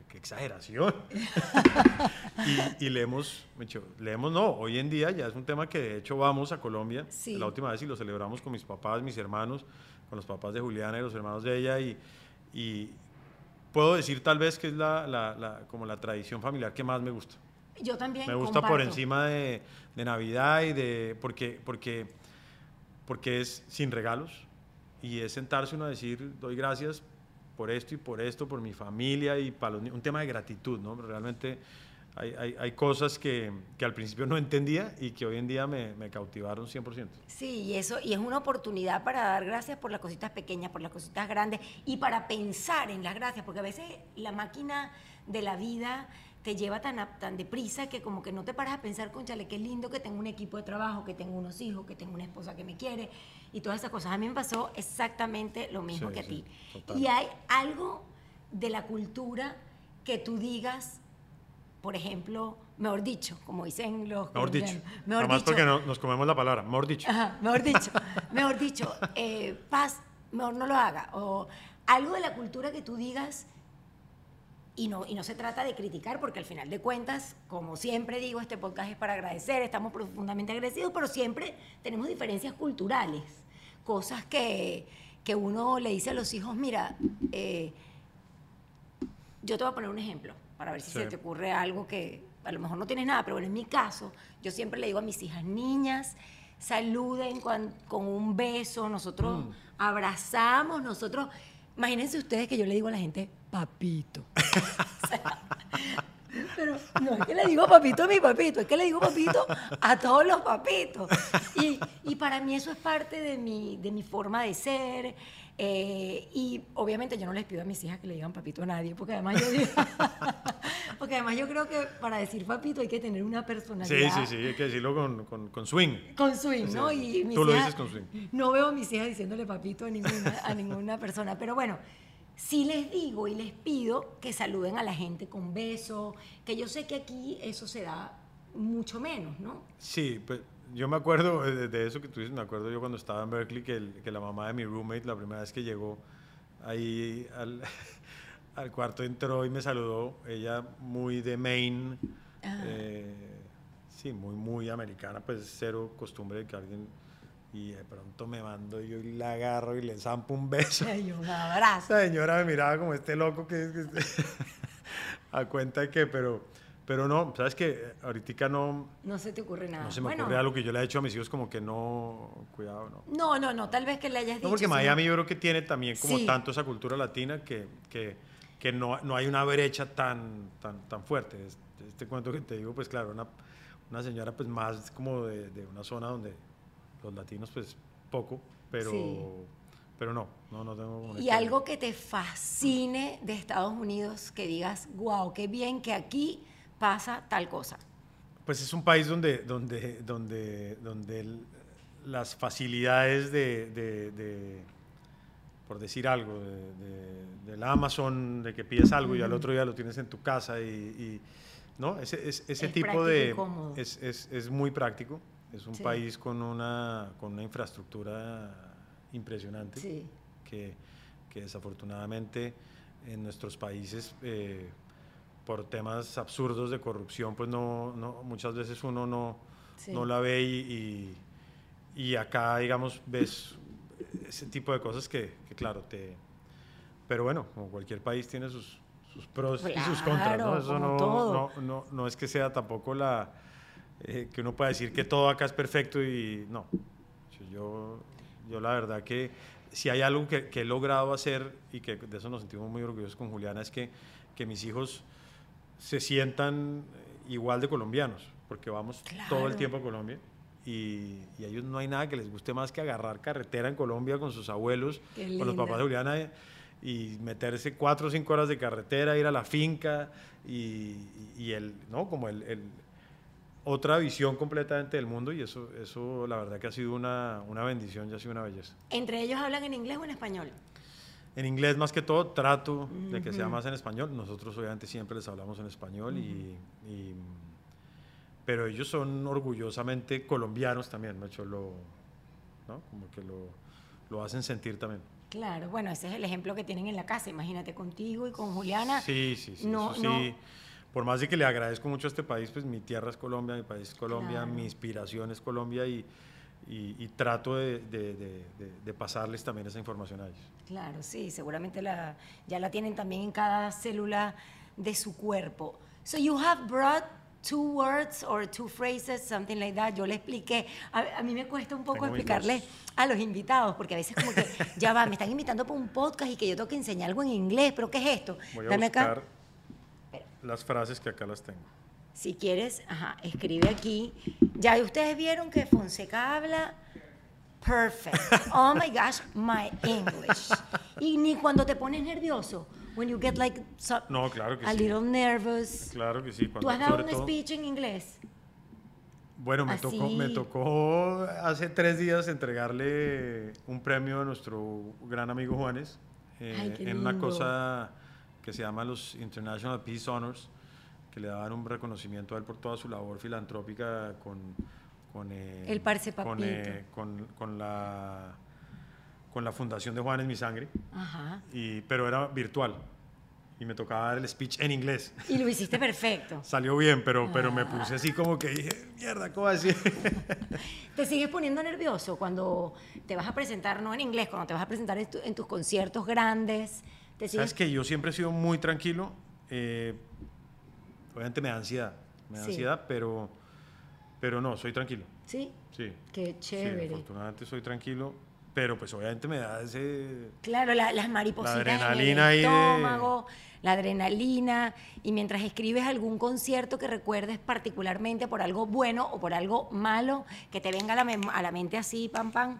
[SPEAKER 2] qué exageración. y, leemos, leemos, no, hoy en día ya es un tema que de hecho vamos a Colombia, la última vez y lo celebramos con mis papás, mis hermanos, con los papás de Juliana y los hermanos de ella y, y puedo decir tal vez que es la, la, como la tradición familiar que más me gusta.
[SPEAKER 1] Yo también.
[SPEAKER 2] Me gusta por encima de, de, Navidad y de. Porque, porque, porque es sin regalos y es sentarse uno a decir, doy gracias por esto y por esto, por mi familia y para un tema de gratitud, ¿no? Realmente hay, hay, hay cosas que, que, al principio no entendía y que hoy en día me, me, cautivaron 100%.
[SPEAKER 1] Sí, y eso y es una oportunidad para dar gracias por las cositas pequeñas, por las cositas grandes y para pensar en las gracias, porque a veces la máquina de la vida te lleva tan, tan deprisa que como que no te paras a pensar, conchale, qué lindo que tengo un equipo de trabajo, que tengo unos hijos, que tengo una esposa que me quiere y todas esas cosas. A mí me pasó exactamente lo mismo que a ti. y hay algo de la cultura que tú digas, por ejemplo, mejor dicho, como dicen los...
[SPEAKER 2] Mejor dicho. Mejor dicho. porque nos comemos la palabra, mejor dicho.
[SPEAKER 1] mejor dicho. <laughs> mejor dicho, eh, paz, mejor no lo haga. O algo de la cultura que tú digas y no, y no se trata de criticar, porque al final de cuentas, como siempre digo, este podcast es para agradecer, estamos profundamente agradecidos, pero siempre tenemos diferencias culturales, cosas que, que uno le dice a los hijos, mira, eh, yo te voy a poner un ejemplo, para ver si se te ocurre algo que a lo mejor no tienes nada, pero bueno, en mi caso, yo siempre le digo a mis hijas, niñas, saluden con, con un beso, nosotros mm. abrazamos, nosotros Imagínense ustedes que yo le digo a la gente, papito. <laughs> pero no es que le digo papito a mi papito, es que le digo papito a todos los papitos. Y, y para mí eso es parte de mi, de mi forma de ser. Eh, y obviamente yo no les pido a mis hijas que le digan papito a nadie, porque además yo digo, <laughs> porque además yo creo que para decir papito hay que tener una personalidad.
[SPEAKER 2] Sí, sí, sí, hay que decirlo con, con, con swing.
[SPEAKER 1] Con swing, ¿no? Y
[SPEAKER 2] Tú lo dices con swing.
[SPEAKER 1] No veo a mis hijas diciéndole papito a ninguna, a ninguna persona, pero bueno, sí les digo y les pido que saluden a la gente con besos, que yo sé que aquí eso se da mucho menos, ¿no?
[SPEAKER 2] Sí, pues yo me acuerdo de, eso que tú dices, me acuerdo yo cuando estaba en Berkeley que, que la mamá de mi roommate, la primera vez que llegó ahí al, <laughs> al cuarto, entró y me saludó. Ella muy de Maine, eh, sí, muy, muy americana, pues cero costumbre de que alguien. Y de pronto me mando yo y la agarro y le zampo un beso.
[SPEAKER 1] Y un <laughs> abrazo.
[SPEAKER 2] La señora me miraba como este loco que, que <laughs> a cuenta de que, pero pero no, sabes que ahorita no.
[SPEAKER 1] No se te ocurre nada.
[SPEAKER 2] No se me ocurre algo que yo le he hecho a mis hijos, como que no. Cuidado, no.
[SPEAKER 1] No, no, no. Tal vez que le hayas dicho.
[SPEAKER 2] No, porque Miami yo creo que tiene también como tanto esa cultura latina que, que, que, no, no hay una brecha tan, tan, tan fuerte. Este, este cuento que te digo, pues claro, una, una señora pues más como de, de, una zona donde los latinos pues poco, pero. Pero no, no, no tengo
[SPEAKER 1] Y algo que te fascine de Estados Unidos, que digas, wow, qué bien que aquí pasa tal cosa?
[SPEAKER 2] Pues es un país donde, donde, donde, donde las facilidades de, por decir algo, de, del Amazon, de que pides algo y al otro día lo tienes en tu casa y, ¿no? Ese, ese tipo de... Es, es, es, muy práctico. Es un país con una, con una infraestructura impresionante. Que, que desafortunadamente en nuestros países, eh, por temas absurdos de corrupción, pues no, no muchas veces uno no,
[SPEAKER 1] Sí.
[SPEAKER 2] no la ve y, y, y acá, digamos, ves ese tipo de cosas que, que, claro, te... Pero bueno, como cualquier país tiene sus, sus pros y sus contras, ¿no?
[SPEAKER 1] Claro,
[SPEAKER 2] Eso no, no, no es que sea tampoco la... eh, que uno pueda decir que todo acá es perfecto y no. Yo, yo la verdad que si hay algo que, que he logrado hacer y que de eso nos sentimos muy orgullosos con Juliana es que, que mis hijos se sientan igual de colombianos, porque vamos todo el tiempo a Colombia y, y a ellos no hay nada que les guste más que agarrar carretera en Colombia con sus abuelos, con los papás de Juliana eh, y meterse cuatro o cinco horas de carretera, ir a la finca y, y el, ¿no? Como el, el- otra visión completamente del mundo y eso, eso la verdad que ha sido una, una bendición y ha sido una belleza.
[SPEAKER 1] ¿Entre ellos hablan en inglés o en español?
[SPEAKER 2] En inglés más que todo trato de que sea más en español. Nosotros obviamente siempre les hablamos en español y, y- pero ellos son orgullosamente colombianos también, ¿no? Hecho, lo, ¿no? Como que lo, lo hacen sentir también.
[SPEAKER 1] Claro, bueno, ese es el ejemplo que tienen en la casa. Imagínate contigo y con Juliana.
[SPEAKER 2] Sí, sí, sí.
[SPEAKER 1] No,
[SPEAKER 2] eso
[SPEAKER 1] no.
[SPEAKER 2] sí. Por más de que le agradezco mucho a este país, pues mi tierra es Colombia, mi país es Colombia,
[SPEAKER 1] Claro.
[SPEAKER 2] mi inspiración es Colombia y, y- y trato de, de- de- de- pasarles también esa información a ellos.
[SPEAKER 1] Claro, sí, seguramente la, ya la tienen también en cada célula de su cuerpo. So you have brought two words or two phrases, something like that. Yo le expliqué, a, a mí me cuesta un poco
[SPEAKER 2] Tengo
[SPEAKER 1] explicarle a los invitados, porque a veces como que, <laughs> ya va, me están invitando para un podcast y que yo tengo que enseñar algo en inglés, pero ¿qué es esto?
[SPEAKER 2] Voy a
[SPEAKER 1] Dame
[SPEAKER 2] buscar
[SPEAKER 1] acá.
[SPEAKER 2] las frases que acá las tengo.
[SPEAKER 1] Si quieres, ajá, escribe aquí. Ya ustedes vieron que Fonseca habla perfect. Oh my gosh, my English. Y ni cuando te pones nervioso, when you get like so-
[SPEAKER 2] No, claro que
[SPEAKER 1] a
[SPEAKER 2] sí.
[SPEAKER 1] little nervous.
[SPEAKER 2] Claro que sí. Cuando,
[SPEAKER 1] ¿Tú has dado un speech en inglés?
[SPEAKER 2] Bueno, me tocó, me tocó hace tres días entregarle un premio a nuestro gran amigo Juanes eh,
[SPEAKER 1] Ay,
[SPEAKER 2] en una cosa que se llama los International Peace Honors, que le daban un reconocimiento a él por toda su labor filantrópica con, con, eh,
[SPEAKER 1] El parce
[SPEAKER 2] con, eh, con, con la, con la Fundación de Juanes Mi Sangre,
[SPEAKER 1] Ajá.
[SPEAKER 2] y, pero era virtual y me tocaba dar el speech en inglés.
[SPEAKER 1] Y lo hiciste perfecto. <laughs>
[SPEAKER 2] Salió bien, pero, pero
[SPEAKER 1] Ah.
[SPEAKER 2] me puse así como que dije, mierda, ¿cómo así? <laughs>
[SPEAKER 1] ¿Te sigues poniendo nervioso cuando te vas a presentar, no en inglés, cuando te vas a presentar en, tu- en tus conciertos grandes? ¿Te
[SPEAKER 2] Sabes
[SPEAKER 1] sigues?
[SPEAKER 2] que yo siempre he sido muy tranquilo. eh, obviamente me da ansiedad, me da
[SPEAKER 1] Sí.
[SPEAKER 2] ansiedad, pero, pero no, soy tranquilo.
[SPEAKER 1] Sí.
[SPEAKER 2] Sí.
[SPEAKER 1] Qué
[SPEAKER 2] Sí,
[SPEAKER 1] chévere.
[SPEAKER 2] afortunadamente soy tranquilo, pero pues obviamente me da ese...
[SPEAKER 1] Claro, la- las maripositas
[SPEAKER 2] La
[SPEAKER 1] en
[SPEAKER 2] adrenalina
[SPEAKER 1] el
[SPEAKER 2] ahí de-
[SPEAKER 1] estómago, la adrenalina, y mientras escribes algún concierto que recuerdes particularmente por algo bueno o por algo malo, que te venga a la, a la mente así, pam, pam.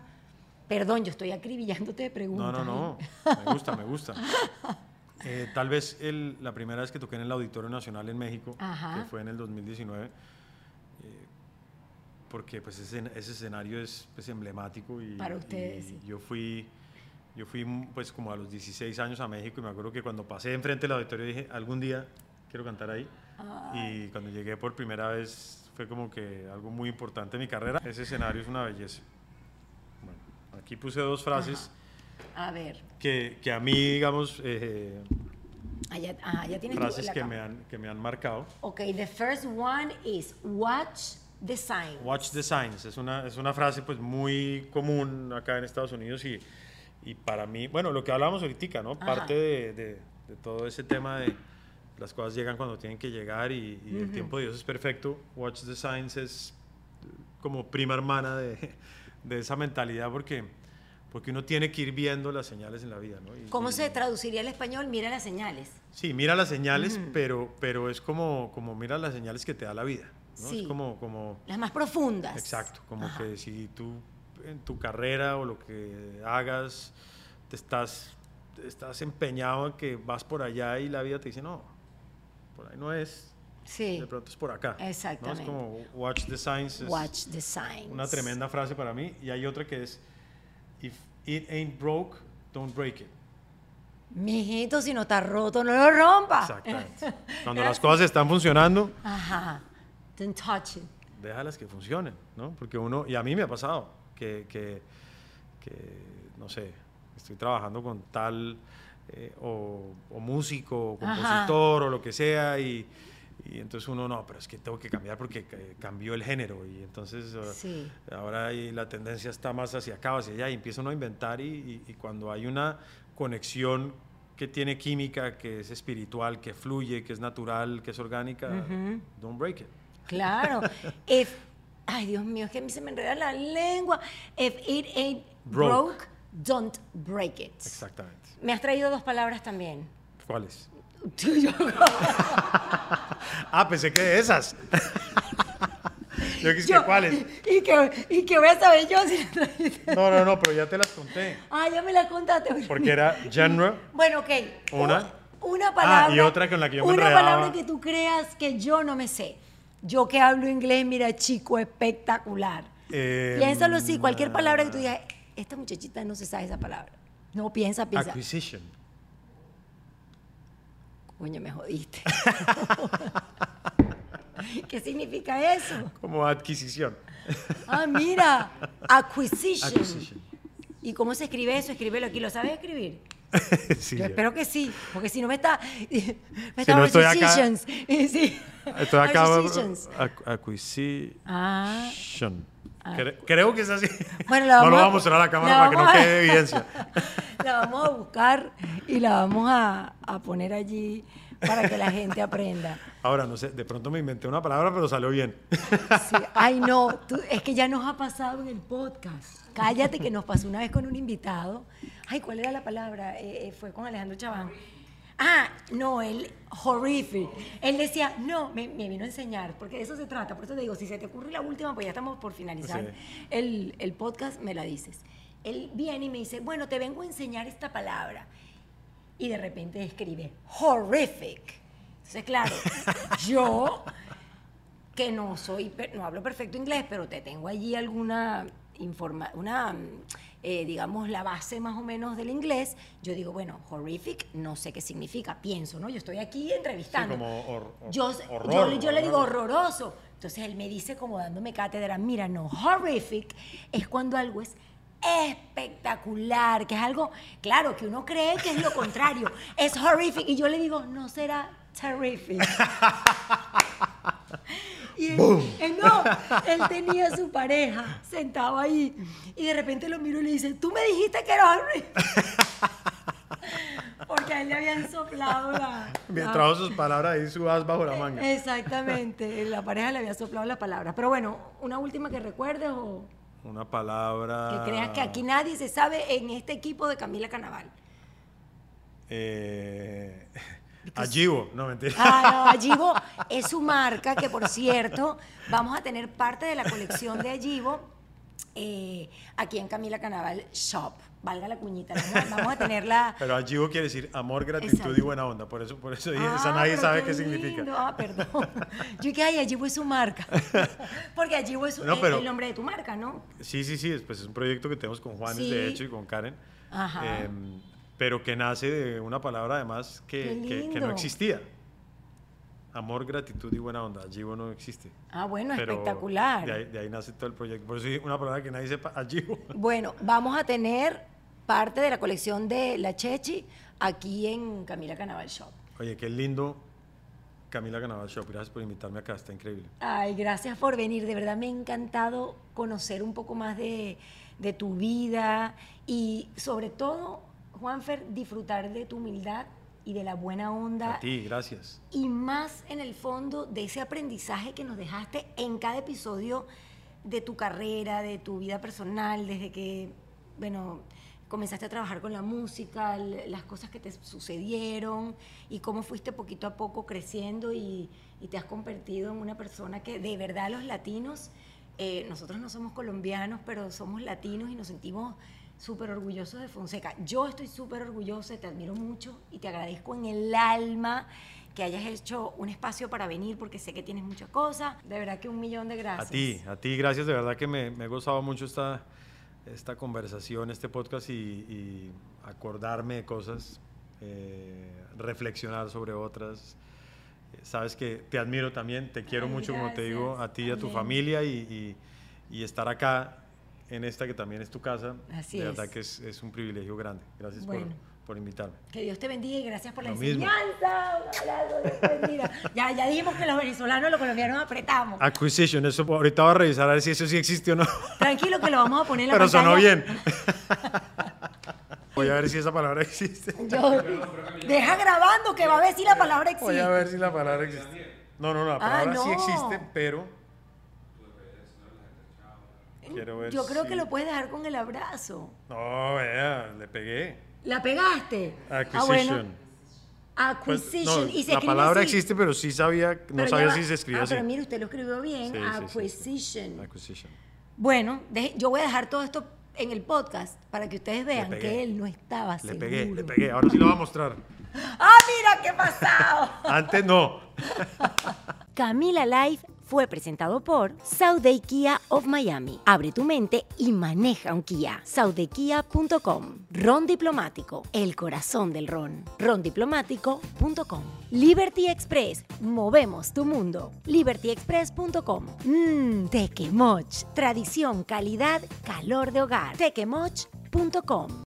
[SPEAKER 1] Perdón, yo estoy acribillándote de
[SPEAKER 2] No,
[SPEAKER 1] preguntas.
[SPEAKER 2] no, no,
[SPEAKER 1] ¿eh?
[SPEAKER 2] me gusta, me gusta. <laughs> Eh, tal vez el- la primera vez que toqué en el Auditorio Nacional en México,
[SPEAKER 1] Ajá.
[SPEAKER 2] que fue en el 2019, eh, porque pues ese, ese escenario es pues, emblemático y,
[SPEAKER 1] Para ustedes,
[SPEAKER 2] y
[SPEAKER 1] sí.
[SPEAKER 2] yo fui yo fui pues como a los 16 años a México y me acuerdo que cuando pasé enfrente del auditorio dije algún día quiero cantar ahí y cuando llegué por primera vez fue como que algo muy importante en mi carrera. Ese escenario es una belleza. Bueno, aquí puse dos frases
[SPEAKER 1] A ver,
[SPEAKER 2] que, que a mí, digamos, eh,
[SPEAKER 1] allá, ah, ya tienes tu-
[SPEAKER 2] frases
[SPEAKER 1] la
[SPEAKER 2] que me, han, que me han marcado.
[SPEAKER 1] Ok, the first one is watch the sign.
[SPEAKER 2] Watch the signs, es una, es una frase pues muy común acá en Estados Unidos y, y para mí, bueno, lo que hablábamos ahorita, ¿no?
[SPEAKER 1] Ajá.
[SPEAKER 2] Parte de, de- de todo ese tema de las cosas llegan cuando tienen que llegar y, y el tiempo de Dios es perfecto. Watch the signs es como prima hermana de, de esa mentalidad porque, porque uno tiene que ir viendo las señales en la vida, ¿no? Y-
[SPEAKER 1] ¿Cómo
[SPEAKER 2] y-
[SPEAKER 1] se traduciría al español? Mira las señales.
[SPEAKER 2] Sí, mira las señales, pero, pero es como, como mira las señales que te da la vida. ¿no?
[SPEAKER 1] Sí.
[SPEAKER 2] Es como, como,
[SPEAKER 1] Las más profundas.
[SPEAKER 2] exacto, como
[SPEAKER 1] Ajá.
[SPEAKER 2] que si tú en tu carrera o lo que hagas, te estás, estás empeñado en que vas por allá y la vida te dice, no, por ahí no es,
[SPEAKER 1] Sí.
[SPEAKER 2] de pronto es por acá. ¿no?
[SPEAKER 1] Exactamente.
[SPEAKER 2] Es como watch the signs,
[SPEAKER 1] Watch the signs.
[SPEAKER 2] una tremenda frase para mí. Y hay otra que es, if it ain't broke, don't break it.
[SPEAKER 1] Mijito, si no está roto, no lo rompa.
[SPEAKER 2] Exactamente. <laughs> Cuando las cosas están funcionando,
[SPEAKER 1] Ajá. Don't touch it.
[SPEAKER 2] déjalas que funcionen, ¿no? Porque uno, y a mí me ha pasado, que, que, que, no sé, estoy trabajando con tal eh, o, músico, o compositor, o lo que sea, y, y, entonces uno, no, pero es que tengo que cambiar porque eh, cambió el género, y entonces ahora ahí la tendencia está más hacia acá, hacia allá, y empieza uno a inventar, y, y cuando hay una conexión que tiene química, que es espiritual, que fluye, que es natural, que es orgánica, don't break it.
[SPEAKER 1] Claro. <laughs> If, ay, Dios mío, es que a mí se me enreda la lengua. If it ain't broke, don't break it.
[SPEAKER 2] Exactamente.
[SPEAKER 1] Me has traído dos palabras también.
[SPEAKER 2] ¿Cuáles? <laughs> ah, pensé que de esas. Yo quise que cuáles.
[SPEAKER 1] Y, que, y que voy a saber yo si trajiste.
[SPEAKER 2] No, no, no, pero ya te las conté.
[SPEAKER 1] Ah, ya me las contaste.
[SPEAKER 2] Porque era genre.
[SPEAKER 1] Bueno, ok.
[SPEAKER 2] Una.
[SPEAKER 1] Una palabra.
[SPEAKER 2] Ah, y otra con la que yo me
[SPEAKER 1] Una palabra que tú creas que yo no me sé. Yo que hablo inglés, mira, chico, espectacular. Eh, Piénsalo así, cualquier palabra que tú digas, esta muchachita no se sabe esa palabra. No, piensa, piensa.
[SPEAKER 2] Acquisition.
[SPEAKER 1] Coño, me jodiste. <laughs> ¿Qué significa eso?
[SPEAKER 2] Como adquisición.
[SPEAKER 1] Ah, mira, acquisition. ¿Y cómo se escribe eso? Escríbelo aquí. ¿Lo sabes escribir? <laughs>
[SPEAKER 2] sí,
[SPEAKER 1] yo espero que sí, porque si no me está. <laughs>
[SPEAKER 2] Me está no estoy acá.
[SPEAKER 1] Sí.
[SPEAKER 2] Estoy acá. Acquisition. Ah. Creo que es así. Bueno, la vamos <laughs> no lo vamos a mostrar a la cámara para que no quede evidencia. <laughs>
[SPEAKER 1] La vamos a buscar y la vamos a, a poner allí para que la gente aprenda. <laughs>
[SPEAKER 2] Ahora, no sé, de pronto me inventé una palabra, pero salió bien.
[SPEAKER 1] Sí. Ay, no, es que ya nos ha pasado en el podcast. Cállate que nos pasó una vez con un invitado. Ay, ¿cuál era la palabra? Eh, eh, fue con Alejandro Chaván. Ah, no, él, horrific. Él decía, no, me, vino a enseñar, porque de eso se trata. Por eso te digo, si se te ocurre la última, pues ya estamos por finalizar el, el podcast, me la dices. Él viene y me dice, bueno, te vengo a enseñar esta palabra y de repente escribe horrific. Entonces, claro, <laughs> yo que no soy, no hablo perfecto inglés, pero te tengo allí alguna informa una eh, digamos la base más o menos del inglés, yo digo, bueno, horrific, no sé qué significa, pienso, ¿no? Yo estoy aquí entrevistando.
[SPEAKER 2] como
[SPEAKER 1] yo, yo, yo le digo horroroso. Entonces él me dice como dándome cátedra, mira, no, horrific es cuando algo es espectacular, que es algo, claro, que uno cree que es lo contrario, es horrific. Y yo le digo, no será terrific. <laughs> Y él, no, él tenía su pareja sentado ahí y de repente lo miro y le dice, tú me dijiste que era horrific. <laughs> Porque a él le habían soplado la...
[SPEAKER 2] Mientras sus palabras ahí subas bajo la manga.
[SPEAKER 1] Exactamente, la pareja le había soplado las palabras. Pero bueno, ¿una última que recuerdes o...?
[SPEAKER 2] Una palabra.
[SPEAKER 1] Que creas que aquí nadie se sabe en este equipo de Camila Canaval.
[SPEAKER 2] Eh, <laughs> Ajibo, no mentira.
[SPEAKER 1] Ah, no, es su marca, que por cierto, vamos a tener parte de la colección de Ajibo eh, aquí en Camila Canaval Shop valga la cuñita, vamos, a tenerla.
[SPEAKER 2] Pero Ajibo quiere decir amor, gratitud y buena onda, por eso, por eso esa ah, nadie sabe qué, significa.
[SPEAKER 1] Ah, perdón. Yo que ay, Ajibo es su marca. <laughs> Porque Ajibo es el, nombre de tu marca, ¿no?
[SPEAKER 2] Sí, sí, sí, pues es un proyecto que tenemos con Juanes, de hecho, y con Karen. Ajá. Em, pero que nace de una palabra además que, que, no existía. Amor, gratitud y buena onda. Ajibo no existe.
[SPEAKER 1] Ah, bueno, espectacular.
[SPEAKER 2] De ahí, nace todo el proyecto. Por eso es una palabra que nadie sepa, Ajibo. <laughs>
[SPEAKER 1] Bueno, vamos a tener parte de la colección de La Chechi aquí en Camila Canaval Shop.
[SPEAKER 2] Oye, qué lindo Camila Canaval Shop. Gracias por invitarme acá, está increíble.
[SPEAKER 1] Ay, gracias por venir. De verdad me ha encantado conocer un poco más de, de tu vida y sobre todo, Juanfer, disfrutar de tu humildad y de la buena onda.
[SPEAKER 2] A ti, gracias.
[SPEAKER 1] Y más en el fondo de ese aprendizaje que nos dejaste en cada episodio de tu carrera, de tu vida personal, desde que, bueno, comenzaste a trabajar con la música, las cosas que te sucedieron y cómo fuiste poquito a poco creciendo y, te has convertido en una persona que de verdad los latinos, eh, nosotros no somos colombianos, pero somos latinos y nos sentimos súper orgullosos de Fonseca. Yo estoy súper orgullosa, te admiro mucho y te agradezco en el alma que hayas hecho un espacio para venir porque sé que tienes muchas cosas. De verdad que un millón de gracias.
[SPEAKER 2] A ti, a ti, gracias. De verdad que me, me he gozado mucho esta, esta conversación, este podcast y, acordarme de cosas, eh, reflexionar sobre otras. Sabes que te admiro también, te quiero mucho, como te digo, a ti y a tu familia y, y estar acá en esta que también es tu casa.
[SPEAKER 1] Así
[SPEAKER 2] de
[SPEAKER 1] es.
[SPEAKER 2] verdad que es, es un privilegio grande. Gracias por,
[SPEAKER 1] Bueno.
[SPEAKER 2] por invitarme.
[SPEAKER 1] Que Dios te bendiga y gracias por la
[SPEAKER 2] Lo
[SPEAKER 1] enseñanza. Un abrazo, ya, ya dijimos que los venezolanos los colombianos apretamos.
[SPEAKER 2] Acquisition, eso ahorita voy a revisar a ver si eso sí existe o no.
[SPEAKER 1] Tranquilo que lo vamos a poner en la
[SPEAKER 2] Pero
[SPEAKER 1] pantalla.
[SPEAKER 2] sonó bien. Voy a ver si esa palabra existe.
[SPEAKER 1] Yo- deja grabando que va a ver si la palabra existe.
[SPEAKER 2] Voy a ver si la palabra existe. No, no, no, la
[SPEAKER 1] Ah,
[SPEAKER 2] palabra sí existe, pero. Quiero ver
[SPEAKER 1] Yo creo
[SPEAKER 2] si-
[SPEAKER 1] que lo puedes dejar con el abrazo.
[SPEAKER 2] No, vea, le pegué.
[SPEAKER 1] ¿La pegaste? Ah,
[SPEAKER 2] Acquisition. Pues,
[SPEAKER 1] Acquisition.
[SPEAKER 2] no,
[SPEAKER 1] y se
[SPEAKER 2] la palabra
[SPEAKER 1] así.
[SPEAKER 2] existe, pero sí sabía, no sabía
[SPEAKER 1] va-
[SPEAKER 2] si se escribía
[SPEAKER 1] ah,
[SPEAKER 2] así.
[SPEAKER 1] pero mire, usted lo escribió bien.
[SPEAKER 2] Sí, sí, sí, sí.
[SPEAKER 1] Acquisition.
[SPEAKER 2] Acquisition.
[SPEAKER 1] Bueno, yo voy a dejar todo esto en el podcast para que ustedes vean que él no estaba
[SPEAKER 2] Le
[SPEAKER 1] seguro.
[SPEAKER 2] pegué, le pegué. Ahora sí lo voy a mostrar.
[SPEAKER 1] ¡Ah, mira qué pasado!
[SPEAKER 2] Antes no. <laughs>
[SPEAKER 1] Camila Live fue presentado por Sauday Kia of Miami. Abre tu mente y maneja un Kia. Saudaykia.com. Ron Diplomático, el corazón del ron. Rondiplomático.com. Liberty Express, movemos tu mundo. LibertyExpress.com. Mmm, Tequemoch, tradición, calidad, calor de hogar. Tequemoch.com.